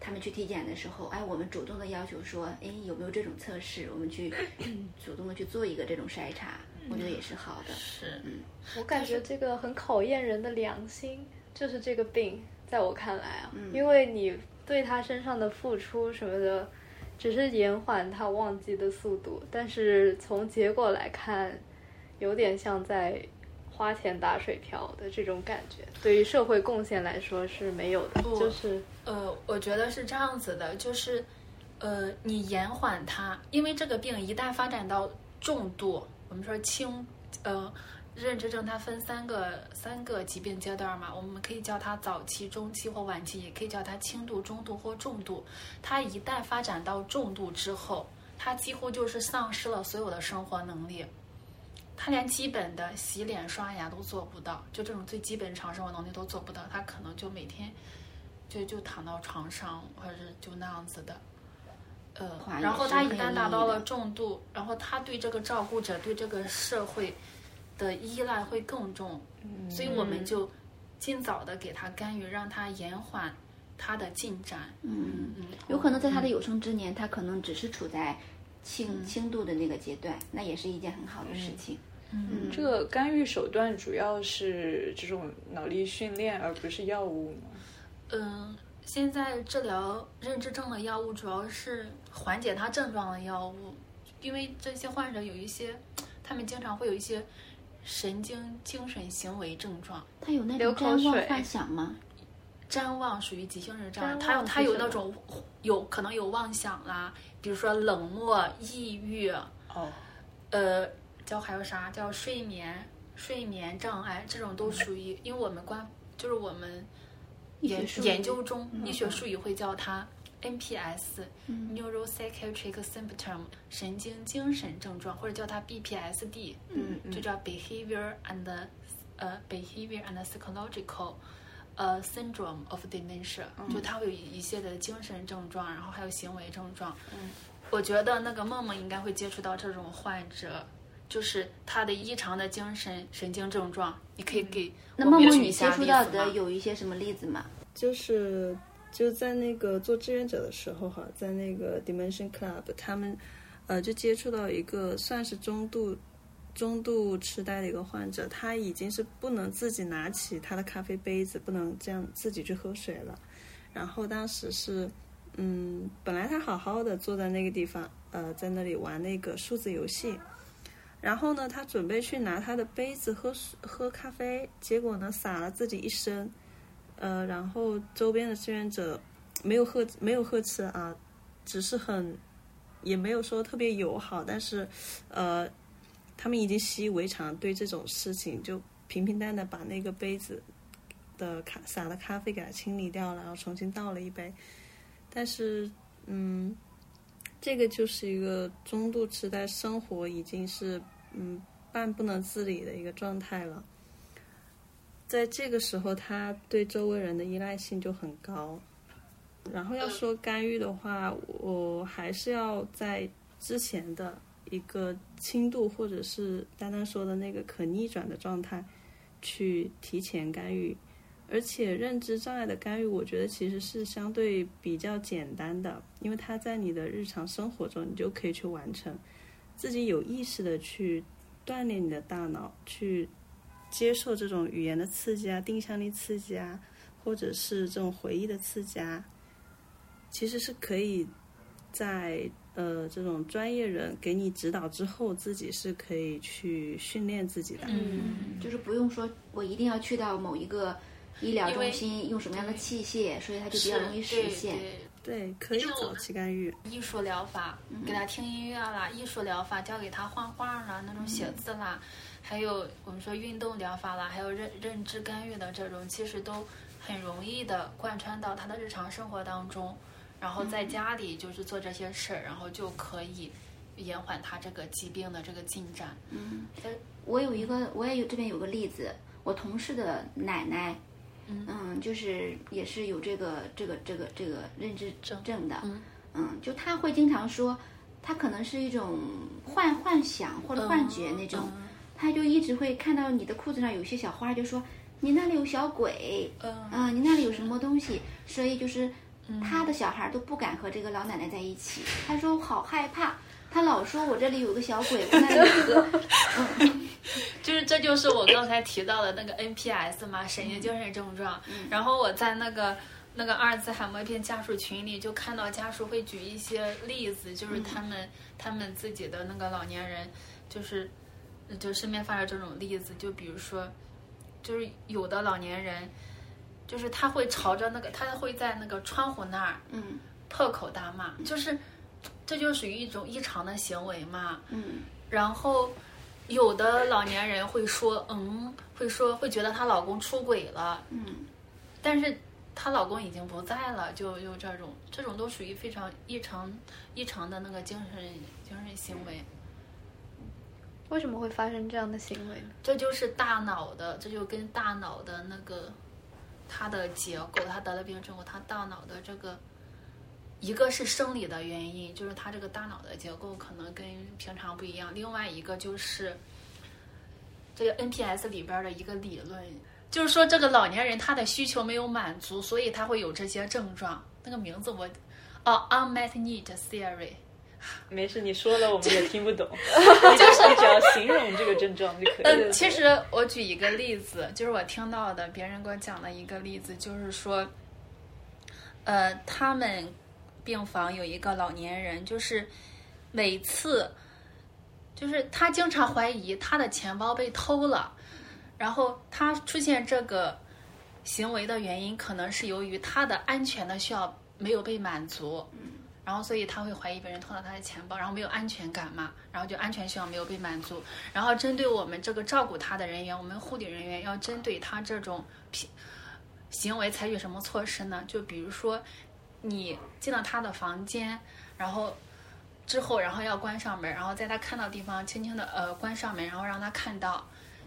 他们去体检的时候，哎，我们主动的要求说，哎，有没有这种测试？我们去 主动的去做一个这种筛查，我觉得也是好的。是，嗯我感觉这个很考验人的良心，就是这个病，在我看来啊，因为你对他身上的付出什么的，只是延缓他忘记的速度，但是从结果来看，有点像在花钱打水漂的这种感觉。对于社会贡献来说是没有的，不就是呃，我觉得是这样子的，就是，呃，你延缓它，因为这个病一旦发展到重度，我们说轻，呃，认知症它分三个三个疾病阶段嘛，我们可以叫它早期、中期或晚期，也可以叫它轻度、中度或重度。它一旦发展到重度之后，它几乎就是丧失了所有的生活能力。他连基本的洗脸刷牙都做不到，就这种最基本常生活能力都做不到，他可能就每天就就躺到床上，或者是就那样子的。呃，然后他一旦达到了重度，然后他对这个照顾者、对这个社会的依赖会更重，所以我们就尽早的给他干预，让他延缓他的进展。嗯，嗯，有可能在他的有生之年，他可能只是处在轻轻度的那个阶段，那也是一件很好的事情。嗯，这个干预手段主要是这种脑力训练，而不是药物吗？嗯，现在治疗认知症的药物主要是缓解他症状的药物，因为这些患者有一些，他们经常会有一些神经精神行为症状。他有那流口种谵妄水幻想吗？谵妄属于急性认知障碍，他妄是什么他有那种有可能有妄想啦，比如说冷漠、抑郁，哦，呃，叫还有啥叫睡眠睡眠障碍，这种都属于，因为我们关就是我们研研究中医学术语会叫它 NPS、Neuropsychiatric Symptom 神经精神症状，或者叫它 BPSD，嗯就叫 Behavior and 呃 Behavior and Psychological 呃 Syndrome of Dementia，、就它会有一些的精神症状，然后还有行为症状。嗯，我觉得那个梦梦应该会接触到这种患者。就是他的异常的精神神经症状，你可以给那梦梦，你们举一下接触到的有一些什么例子吗？就是就在那个做志愿者的时候哈，在那个 Dimension Club，他们呃就接触到一个算是中度中度痴呆的一个患者，他已经是不能自己拿起他的咖啡杯子，不能这样自己去喝水了。然后当时是嗯，本来他好好的坐在那个地方，呃，在那里玩那个数字游戏。然后呢，他准备去拿他的杯子喝水喝咖啡，结果呢洒了自己一身，呃，然后周边的志愿者没有呵没有呵斥啊，只是很也没有说特别友好，但是呃，他们已经习以为常，对这种事情就平平淡淡把那个杯子的咖洒的咖啡给它清理掉了，然后重新倒了一杯，但是嗯。这个就是一个中度痴呆，生活已经是嗯半不能自理的一个状态了。在这个时候，他对周围人的依赖性就很高。然后要说干预的话，我还是要在之前的一个轻度或者是丹丹说的那个可逆转的状态去提前干预。而且认知障碍的干预，我觉得其实是相对比较简单的，因为它在你的日常生活中你就可以去完成，自己有意识的去锻炼你的大脑，去接受这种语言的刺激啊、定向力刺激啊，或者是这种回忆的刺激啊，其实是可以在呃这种专业人给你指导之后，自己是可以去训练自己的。嗯，就是不用说我一定要去到某一个医疗中心用什么样的器械，所以它就比较容易实现。对，可以早期干预。艺术疗法，给他听音乐啦；艺术疗法，教给他画画啦，那种写字啦；还有我们说运动疗法啦，还有认认知干预的这种，其实都很容易的贯穿到他的日常生活当中。然后在家里就是做这些事儿，然后就可以延缓他这个疾病的这个进展。嗯，我有一个，我也有这边有个例子，我同事的奶奶。嗯，就是也是有这个这个这个这个认知症的，嗯，就他会经常说，他可能是一种幻幻想或者幻觉那种，他就一直会看到你的裤子上有些小花，就说你那里有小鬼，嗯，你那里有什么东西，所以就是他的小孩都不敢和这个老奶奶在一起，他说好害怕，他老说我这里有个小鬼，我那里有个，嗯。就是这就是我刚才提到的那个 NPS 嘛，神经精神症状。然后我在那个那个阿尔兹海默病家属群里就看到家属会举一些例子，就是他们他们自己的那个老年人，就是就身边发生这种例子，就比如说，就是有的老年人，就是他会朝着那个他会在那个窗户那儿，嗯，破口大骂，就是这就属于一种异常的行为嘛，嗯，然后。有的老年人会说，嗯，会说会觉得她老公出轨了，嗯，但是她老公已经不在了，就就这种，这种都属于非常异常异常的那个精神精神行为。为什么会发生这样的行为呢？这就是大脑的，这就跟大脑的那个它的结构，他得了病之后，他大脑的这个。一个是生理的原因，就是他这个大脑的结构可能跟平常不一样；另外一个就是这个 NPS 里边的一个理论，就是说这个老年人他的需求没有满足，所以他会有这些症状。那个名字我哦，unmet need theory。没事，你说了我们也听不懂，就是你只要形容这个症状就可以了。嗯，其实我举一个例子，就是我听到的别人给我讲的一个例子，就是说，呃，他们。病房有一个老年人，就是每次，就是他经常怀疑他的钱包被偷了，然后他出现这个行为的原因，可能是由于他的安全的需要没有被满足，然后所以他会怀疑别人偷了他的钱包，然后没有安全感嘛，然后就安全需要没有被满足，然后针对我们这个照顾他的人员，我们护理人员要针对他这种行为采取什么措施呢？就比如说。你进了他的房间，然后之后，然后要关上门，然后在他看到地方轻轻的呃关上门，然后让他看到，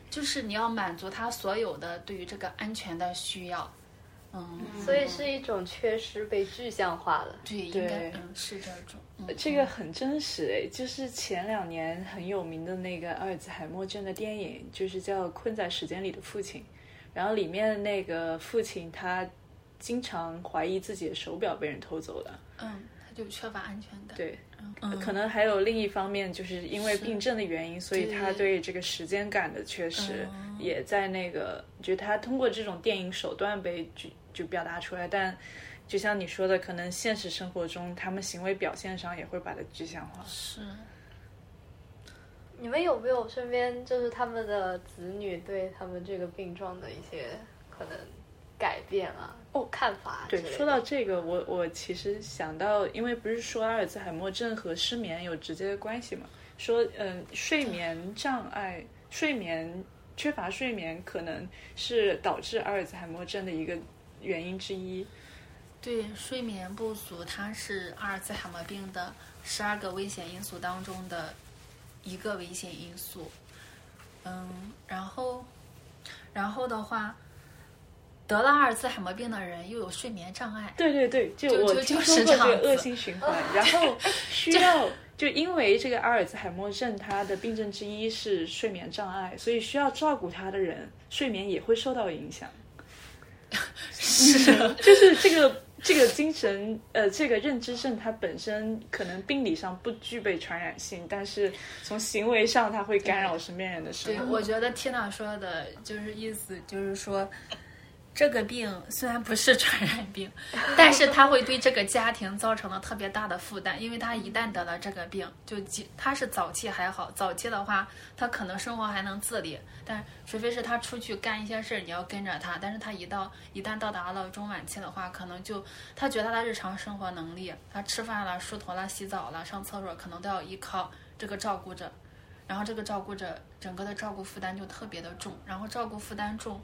就是你要满足他所有的对于这个安全的需要，嗯，所以是一种缺失被具象化了，对，应该嗯是这种，这个很真实诶，就是前两年很有名的那个阿尔兹海默症的电影，就是叫《困在时间里的父亲》，然后里面那个父亲他。经常怀疑自己的手表被人偷走了，嗯，他就缺乏安全感。对，可能还有另一方面，就是因为病症的原因，所以他对这个时间感的缺失，也在那个，就他通过这种电影手段被就就表达出来。但就像你说的，可能现实生活中，他们行为表现上也会把它具象化。是。你们有没有身边就是他们的子女对他们这个病状的一些可能？改变了哦，看法对。说到这个，我我其实想到，因为不是说阿尔兹海默症和失眠有直接的关系嘛？说嗯，睡眠障碍、睡眠缺乏睡眠，可能是导致阿尔兹海默症的一个原因之一。对，睡眠不足，它是阿尔兹海默病的十二个危险因素当中的一个危险因素。嗯，然后，然后的话。得了阿尔兹海默病的人又有睡眠障碍，对对对，就我听说过这个恶性循环，然后需要就因为这个阿尔兹海默症，它的病症之一是睡眠障碍，所以需要照顾他的人睡眠也会受到影响。是就是这个这个精神呃，这个认知症它本身可能病理上不具备传染性，但是从行为上它会干扰身边人的生对，我觉得 Tina 说的就是意思，就是说，这个病虽然不是传染病，但是它会对这个家庭造成了特别大的负担，因为他一旦得了这个病，就几他是早期还好，早期的话他可能生活还能自理，但除非是他出去干一些事儿，你要跟着他，但是他一到一旦到达了中晚期的话，可能就他觉得他日常生活能力，他吃饭了、梳头了、洗澡了、上厕所，可能都要依靠这个照顾者。然后这个照顾者整个的照顾负担就特别的重，然后照顾负担重，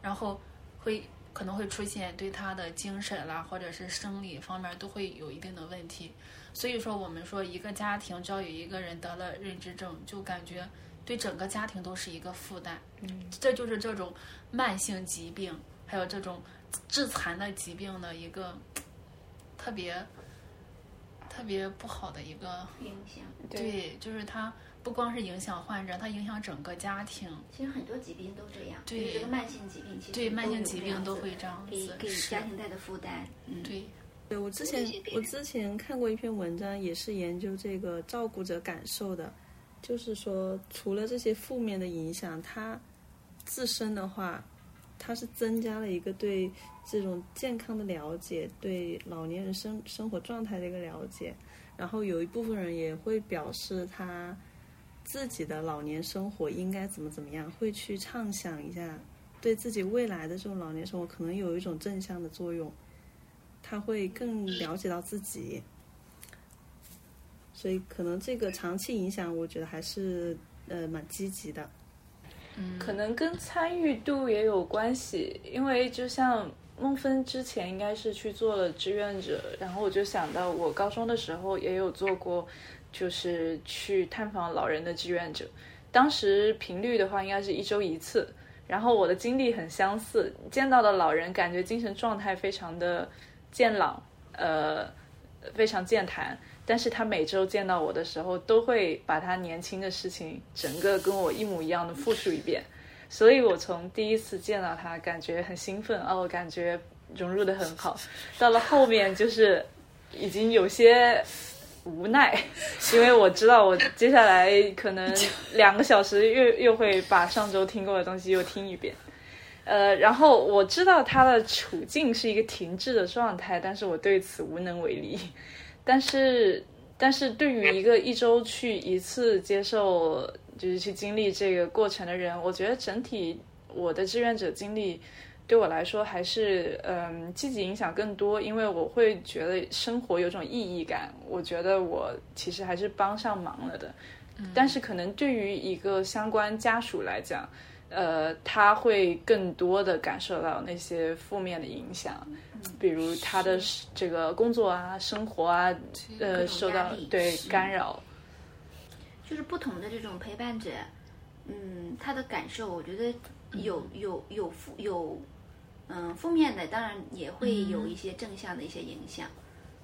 然后会可能会出现对他的精神啦或者是生理方面都会有一定的问题。所以说我们说一个家庭只要有一个人得了认知症，就感觉对整个家庭都是一个负担。嗯，这就是这种慢性疾病还有这种致残的疾病的一个特别特别不好的一个影响。对，就是它不光是影响患者，它影响整个家庭。其实很多疾病都这样，对就是这个慢性疾病，其实对慢性疾病都会这样给给家庭带的负担。嗯，对，对我之前我之前看过一篇文章，也是研究这个照顾者感受的，就是说除了这些负面的影响，它自身的话，它是增加了一个对这种健康的了解，对老年人生生活状态的一个了解。然后有一部分人也会表示他自己的老年生活应该怎么怎么样，会去畅想一下对自己未来的这种老年生活可能有一种正向的作用。他会更了解到自己，所以可能这个长期影响，我觉得还是呃蛮积极的。嗯可能跟参与度也有关系，因为就像孟芬之前应该是去做了志愿者，然后我就想到我高中的时候也有做过，就是去探访老人的志愿者，当时频率的话应该是一周一次，然后我的经历很相似，见到的老人感觉精神状态非常的健朗，呃，非常健谈。但是他每周见到我的时候，都会把他年轻的事情整个跟我一模一样的复述一遍，所以我从第一次见到他，感觉很兴奋哦，感觉融入的很好。到了后面就是已经有些无奈，因为我知道我接下来可能 两个小时又又会把上周听过的东西又听一遍。呃，然后我知道他的处境是一个停滞的状态，但是我对此无能为力。但是，但是对于一个一周去一次接受，就是去经历这个过程的人，我觉得整体我的志愿者经历对我来说还是嗯积极影响更多，因为我会觉得生活有种意义感，我觉得我其实还是帮上忙了的。但是可能对于一个相关家属来讲，呃，他会更多的感受到那些负面的影响，比如他的这个工作啊、生活啊，呃，受到对干扰。就是不同的这种陪伴者，嗯，他的感受，我觉得有有有负有，嗯，负面的，当然也会有一些正向的一些影响。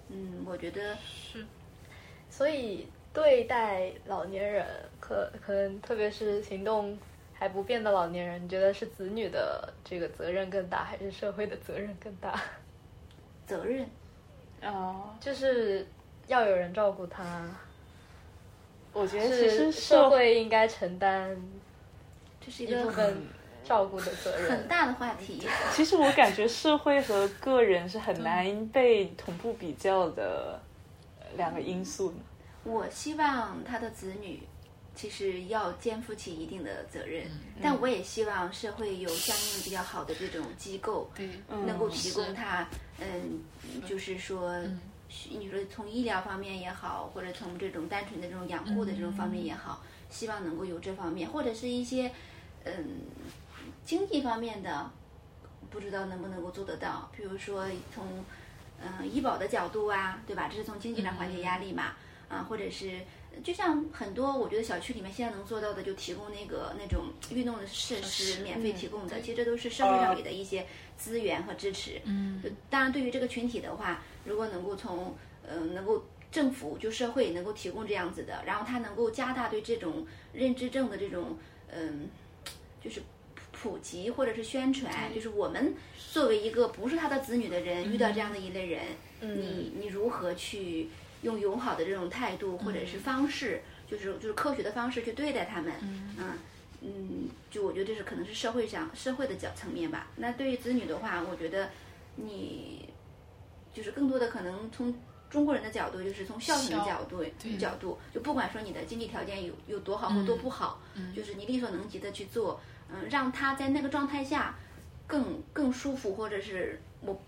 嗯，我觉得是所以对待老年人，可可能特别是行动还不便的老年人，你觉得是子女的这个责任更大，还是社会的责任更大？责任，哦，就是要有人照顾他，我觉得其实是社会应该承担这是一个一部分照顾的责任。很大的话题。其实我感觉社会和个人是很难被同步比较的呃两个因素。我希望他的子女其实要肩负起一定的责任，但我也希望社会有相应比较好的这种机构，对，能够提供他，嗯，就是说，你说从医疗方面也好，或者从这种单纯的这种养护的这种方面也好，希望能够有这方面，或者是一些，嗯，经济方面的，不知道能不能够做得到。比如说从，嗯，医保的角度啊，对吧？这是从经济上缓解压力嘛，啊，或者是。就像很多，我觉得小区里面现在能做到的，就提供那个那种运动的设施，免费提供的，其实这都是社会上给的一些资源和支持。嗯，当然，对于这个群体的话，如果能够从呃能够政府就社会能够提供这样子的，然后它能够加大对这种认知症的这种嗯，就是普及或者是宣传，就是我们作为一个不是他的子女的人，遇到这样的一类人，你你如何去用友好的这种态度或者是方式，就是就是科学的方式去对待他们，嗯嗯，就我觉得这是可能是社会上社会的角层面吧。那对于子女的话，我觉得你就是更多的可能从中国人的角度，就是从孝顺的角度角度，就不管说你的经济条件有有多好或多不好，就是你力所能及的去做，嗯，让他在那个状态下更更舒服，或者是我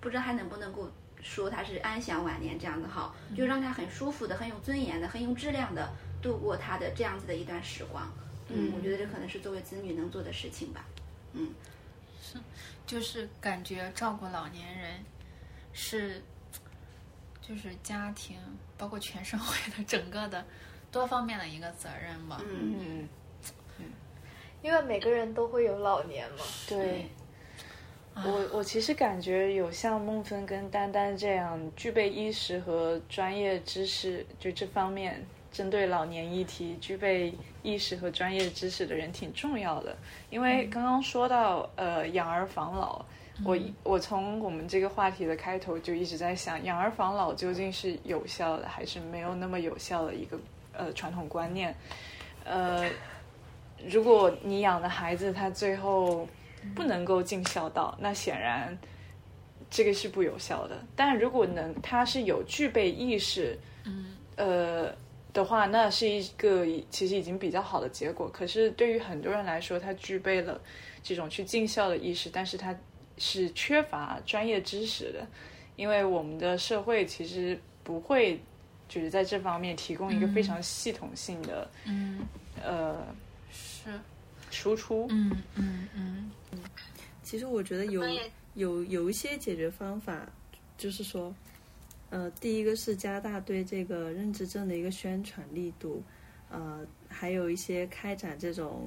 不知道还能不能够说他是安享晚年这样的好，就让他很舒服的、很有尊严的、很有质量的度过他的这样子的一段时光。嗯，我觉得这可能是作为子女能做的事情吧。嗯，是，就是感觉照顾老年人是，就是家庭包括全社会的 整个的多方面的一个责任吧。嗯嗯，因为每个人都会有老年嘛。对。我我其实感觉有像孟芬跟丹丹这样具备意识和专业知识，就这方面。针对老年议题具备意识和专业知识的人挺重要的，因为刚刚说到呃养儿防老，我我从我们这个话题的开头就一直在想，养儿防老究竟是有效的还是没有那么有效的一个呃传统观念？呃，如果你养的孩子他最后不能够尽孝道，那显然这个是不有效的。但如果能他是有具备意识，嗯呃。的话，那是一个其实已经比较好的结果。可是对于很多人来说，他具备了这种去尽孝的意识，但是他是缺乏专业知识的，因为我们的社会其实不会就是在这方面提供一个非常系统性的，嗯，呃，是输出，嗯嗯嗯嗯。其实我觉得有有有一些解决方法，就是说。呃，第一个是加大对这个认知症的一个宣传力度，呃，还有一些开展这种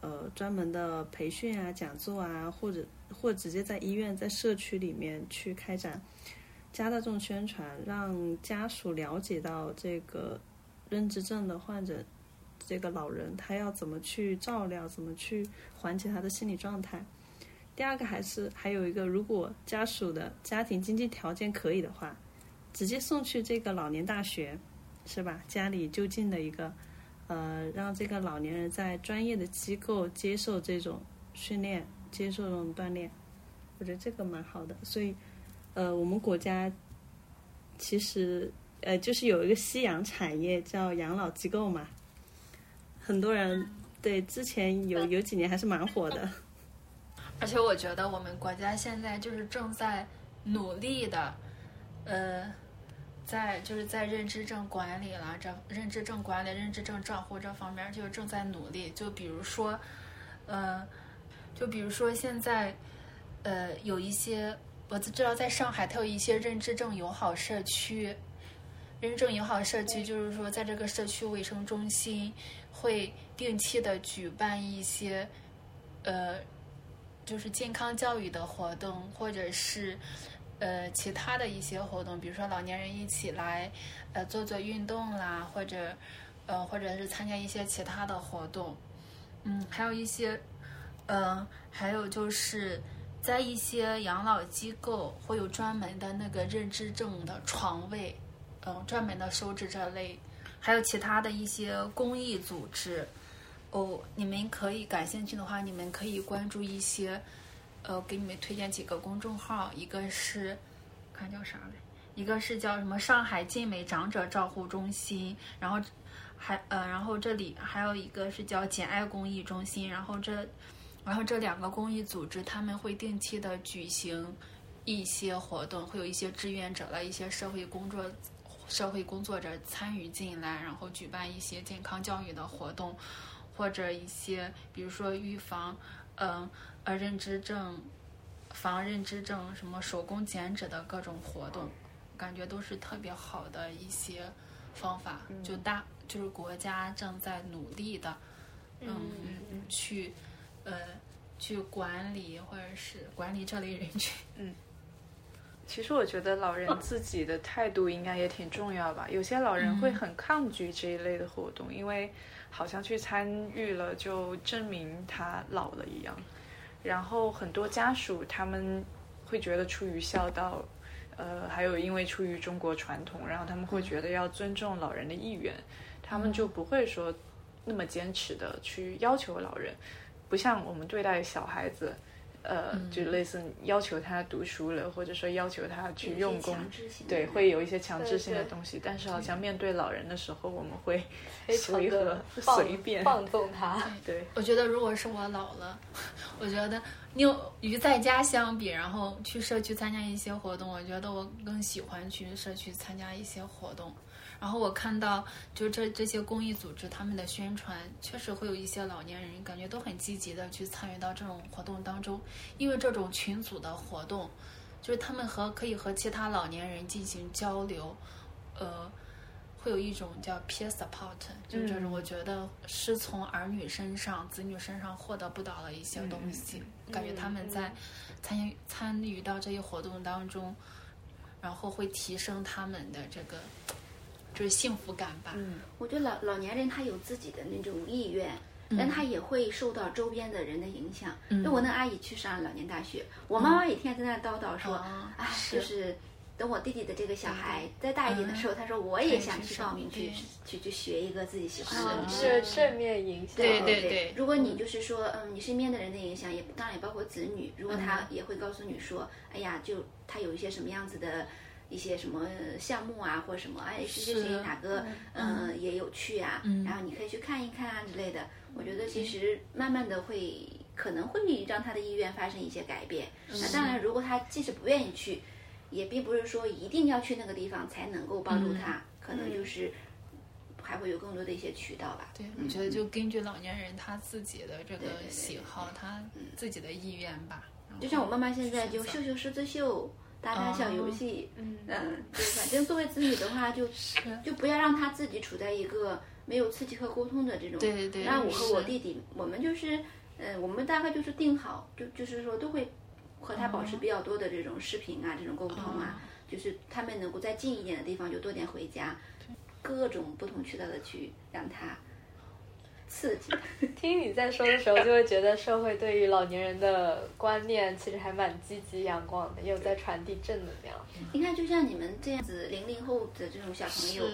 呃专门的培训啊、讲座啊，或者或直接在医院、在社区里面去开展加大这种宣传，让家属了解到这个认知症的患者，这个老人他要怎么去照料，怎么去缓解他的心理状态。第二个还是还有一个，如果家属的家庭经济条件可以的话。直接送去这个老年大学，是吧？家里就近的一个，呃，让这个老年人在专业的机构接受这种训练，接受这种锻炼，我觉得这个蛮好的。所以，呃，我们国家其实呃就是有一个夕阳产业叫养老机构嘛，很多人对之前有有几年还是蛮火的。而且我觉得我们国家现在就是正在努力的，呃。在就是在认知症管理啦这认知症管理、认知症账户这方面，就正在努力。就比如说，呃，就比如说现在，呃，有一些我知道在上海，它有一些认知症友好社区。认证友好社区就是说，在这个社区卫生中心会定期的举办一些，呃，就是健康教育的活动，或者是。呃，其他的一些活动，比如说老年人一起来，呃，做做运动啦，或者，呃，或者是参加一些其他的活动，嗯，还有一些，呃，还有就是在一些养老机构会有专门的那个认知症的床位，嗯，专门的收治这类，还有其他的一些公益组织，哦，你们可以感兴趣的话，你们可以关注一些。呃，给你们推荐几个公众号，一个是看叫啥来，一个是叫什么上海静美长者照护中心，然后还呃，然后这里还有一个是叫简爱公益中心，然后这然后这两个公益组织他们会定期的举行一些活动，会有一些志愿者的一些社会工作社会工作者参与进来，然后举办一些健康教育的活动，或者一些比如说预防，嗯。呃，认知症、防认知症、什么手工剪纸的各种活动，感觉都是特别好的一些方法。就大就是国家正在努力的，嗯，去呃去管理或者是管理这类人群。嗯，其实我觉得老人自己的态度应该也挺重要吧。有些老人会很抗拒这一类的活动，因为好像去参与了就证明他老了一样。然后很多家属他们会觉得出于孝道，呃，还有因为出于中国传统，然后他们会觉得要尊重老人的意愿，他们就不会说那么坚持的去要求老人，不像我们对待小孩子。呃，就类似要求他读书了，或者说要求他去用功，对，会有一些强制性的东西。但是好像面对老人的时候，我们会随和、随便放纵他。对，我觉得如果是我老了，我觉得你与在家相比，然后去社区参加一些活动，我觉得我更喜欢去社区参加一些活动。然后我看到，就这这些公益组织他们的宣传，确实会有一些老年人感觉都很积极的去参与到这种活动当中，因为这种群组的活动，就是他们和可以和其他老年人进行交流，呃，会有一种叫 peer support，就这种我觉得是从儿女身上、子女身上获得不到的一些东西，感觉他们在参与参与到这些活动当中，然后会提升他们的这个。就是幸福感吧。嗯，我觉得老老年人他有自己的那种意愿，但他也会受到周边的人的影响。就我那阿姨去上老年大学，我妈妈也天天在那叨叨说：“哎，就是等我弟弟的这个小孩再大一点的时候，他说我也想去报名去去去学一个自己喜欢的。”是正面影响。对对对。如果你就是说，嗯，你身边的人的影响也当然也包括子女，如果他也会告诉你说：“哎呀，就他有一些什么样子的。”一些什么项目啊，或者什么哎，谁谁谁哪个嗯也有趣啊，然后你可以去看一看啊之类的。我觉得其实慢慢的会可能会让他的意愿发生一些改变。那当然，如果他即使不愿意去，也并不是说一定要去那个地方才能够帮助他，可能就是还会有更多的一些渠道吧。对，我觉得就根据老年人他自己的这个喜好，他自己的意愿吧。就像我妈妈现在就绣绣十字绣。打打小游戏，嗯，就反正作为子女的话，就就不要让他自己处在一个没有刺激和沟通的这种。对对对。那我和我弟弟，我们就是，嗯，我们大概就是定好，就就是说都会和他保持比较多的这种视频啊，这种沟通啊，就是他们能够在近一点的地方就多点回家，各种不同渠道的去让他。刺激。听你在说的时候，就会觉得社会对于老年人的观念其实还蛮积极阳光的，也有在传递正能量。你看，就像你们这样子零零后的这种小朋友，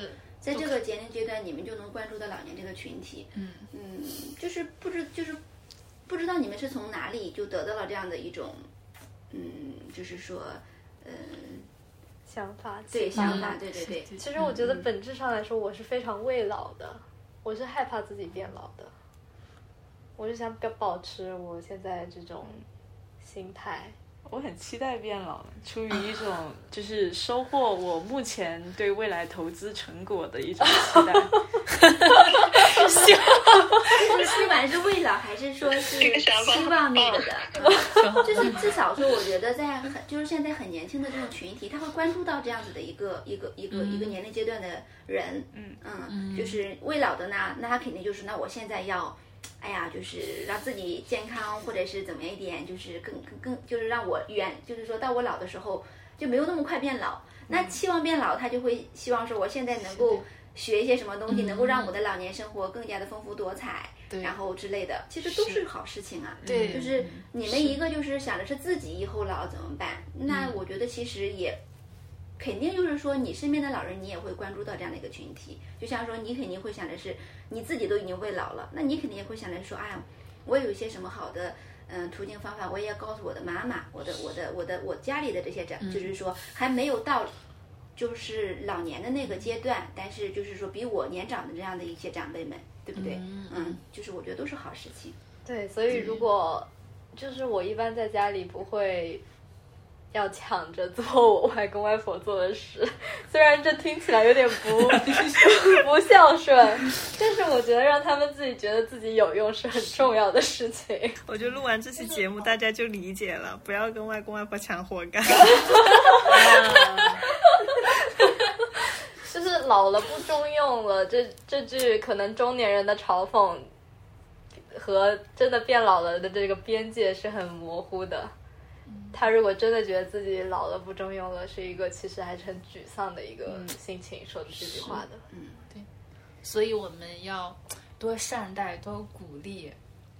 在这个年龄阶段，你们就能关注到老年这个群体。嗯嗯，就是不知就是不知道你们是从哪里就得到了这样的一种，嗯，就是说，嗯，想法。对想法，对对对。其实我觉得本质上来说，我是非常畏老的。我是害怕自己变老的，我就想保保持我现在这种心态。我很期待变老，出于一种就是收获我目前对未来投资成果的一种期待。希望，不管是未老，还是说是希望那个的？就是至少说，我觉得在很就是现在很年轻的这种群体，他会关注到这样子的一个一个一个一个年龄阶段的人。嗯嗯，就是未老的呢，那他肯定就是那我现在要。哎呀，就是让自己健康，或者是怎么样一点，就是更更更，就是让我远，就是说到我老的时候就没有那么快变老。那期望变老，他就会希望说，我现在能够学一些什么东西，能够让我的老年生活更加的丰富多彩，然后之类的，其实都是。好事情啊。对，就是你们一个就是想的是自己以后老怎么办，那我觉得其实也。肯定就是说，你身边的老人，你也会关注到这样的一个群体。就像说，你肯定会想的是，你自己都已经会老了，那你肯定也会想着说，哎，我有一些什么好的嗯途径方法，我也要告诉我的妈妈，我的我的我的我家里的这些长，就是说还没有到就是老年的那个阶段，但是就是说比我年长的这样的一些长辈们，对不对？嗯，就是我觉得都是好事情。对，所以如果就是我一般在家里不会。要抢着做我外公外婆做的事，虽然这听起来有点不 不孝顺，但是我觉得让他们自己觉得自己有用是很重要的事情。我觉得录完这期节目，大家就理解了，不要跟外公外婆抢活干。就是老了不中用了，这这句可能中年人的嘲讽和真的变老了的这个边界是很模糊的。他如果真的觉得自己老了不中用了，是一个其实还是很沮丧的一个心情说的这句话的。嗯，对所以我们要多善待、多鼓励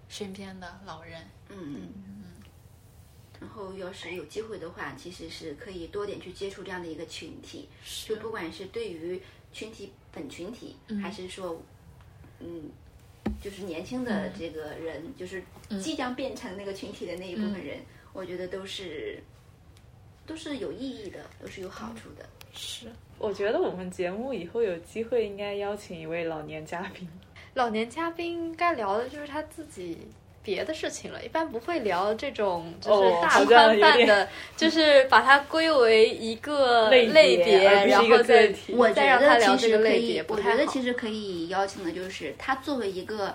身边的老人。嗯然后要是有机会的话，其实是可以多点去接触这样的一个群体，就不管是对于群体本群体，还是说，嗯，就是年轻的这个人，就是即将变成那个群体的那一部分人，我觉得都是都是有意义的，都是有好处的。是，我觉得我们节目以后有机会应该邀请一位老年嘉宾。老年嘉宾应该聊的就是他自己别的事情了，一般不会聊这种就是大宽泛的，就 是把它归为一个类别然后再个体我觉再让他聊这个类别，我觉得其实可以邀请的就是他作为一个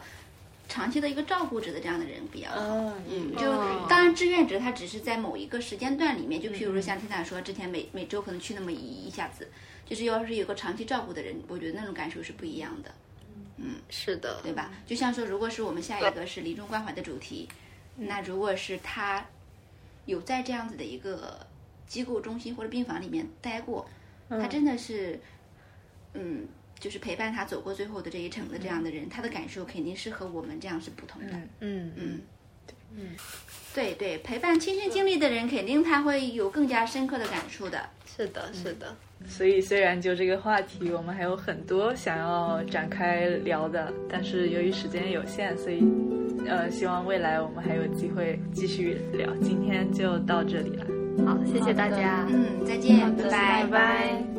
长期的一个照顾者的这样的人比较好。嗯嗯，就哦。当然志愿者他只是在某一个时间段里面，就譬如说像天塔说，之前每每周可能去那么一一下子，就是要是有个长期照顾的人，我觉得那种感受是不一样的，嗯。是的，对吧？就像说，如果是我们下一个是临终关怀的主题，那如果是他有在这样子的一个机构中心或者病房里面待过，他真的是，嗯。就是陪伴他走过最后的这一程的这样的人，他的感受肯定是和我们这样是不同的。嗯嗯，嗯，对对，陪伴亲身经历的人，肯定他会有更加深刻的感触的。是的，是的。所以虽然就这个话题，我们还有很多想要展开聊的，但是由于时间有限，所以呃，希望未来我们还有机会继续聊。今天就到这里了，好，谢谢大家。嗯，再见，拜拜拜。拜。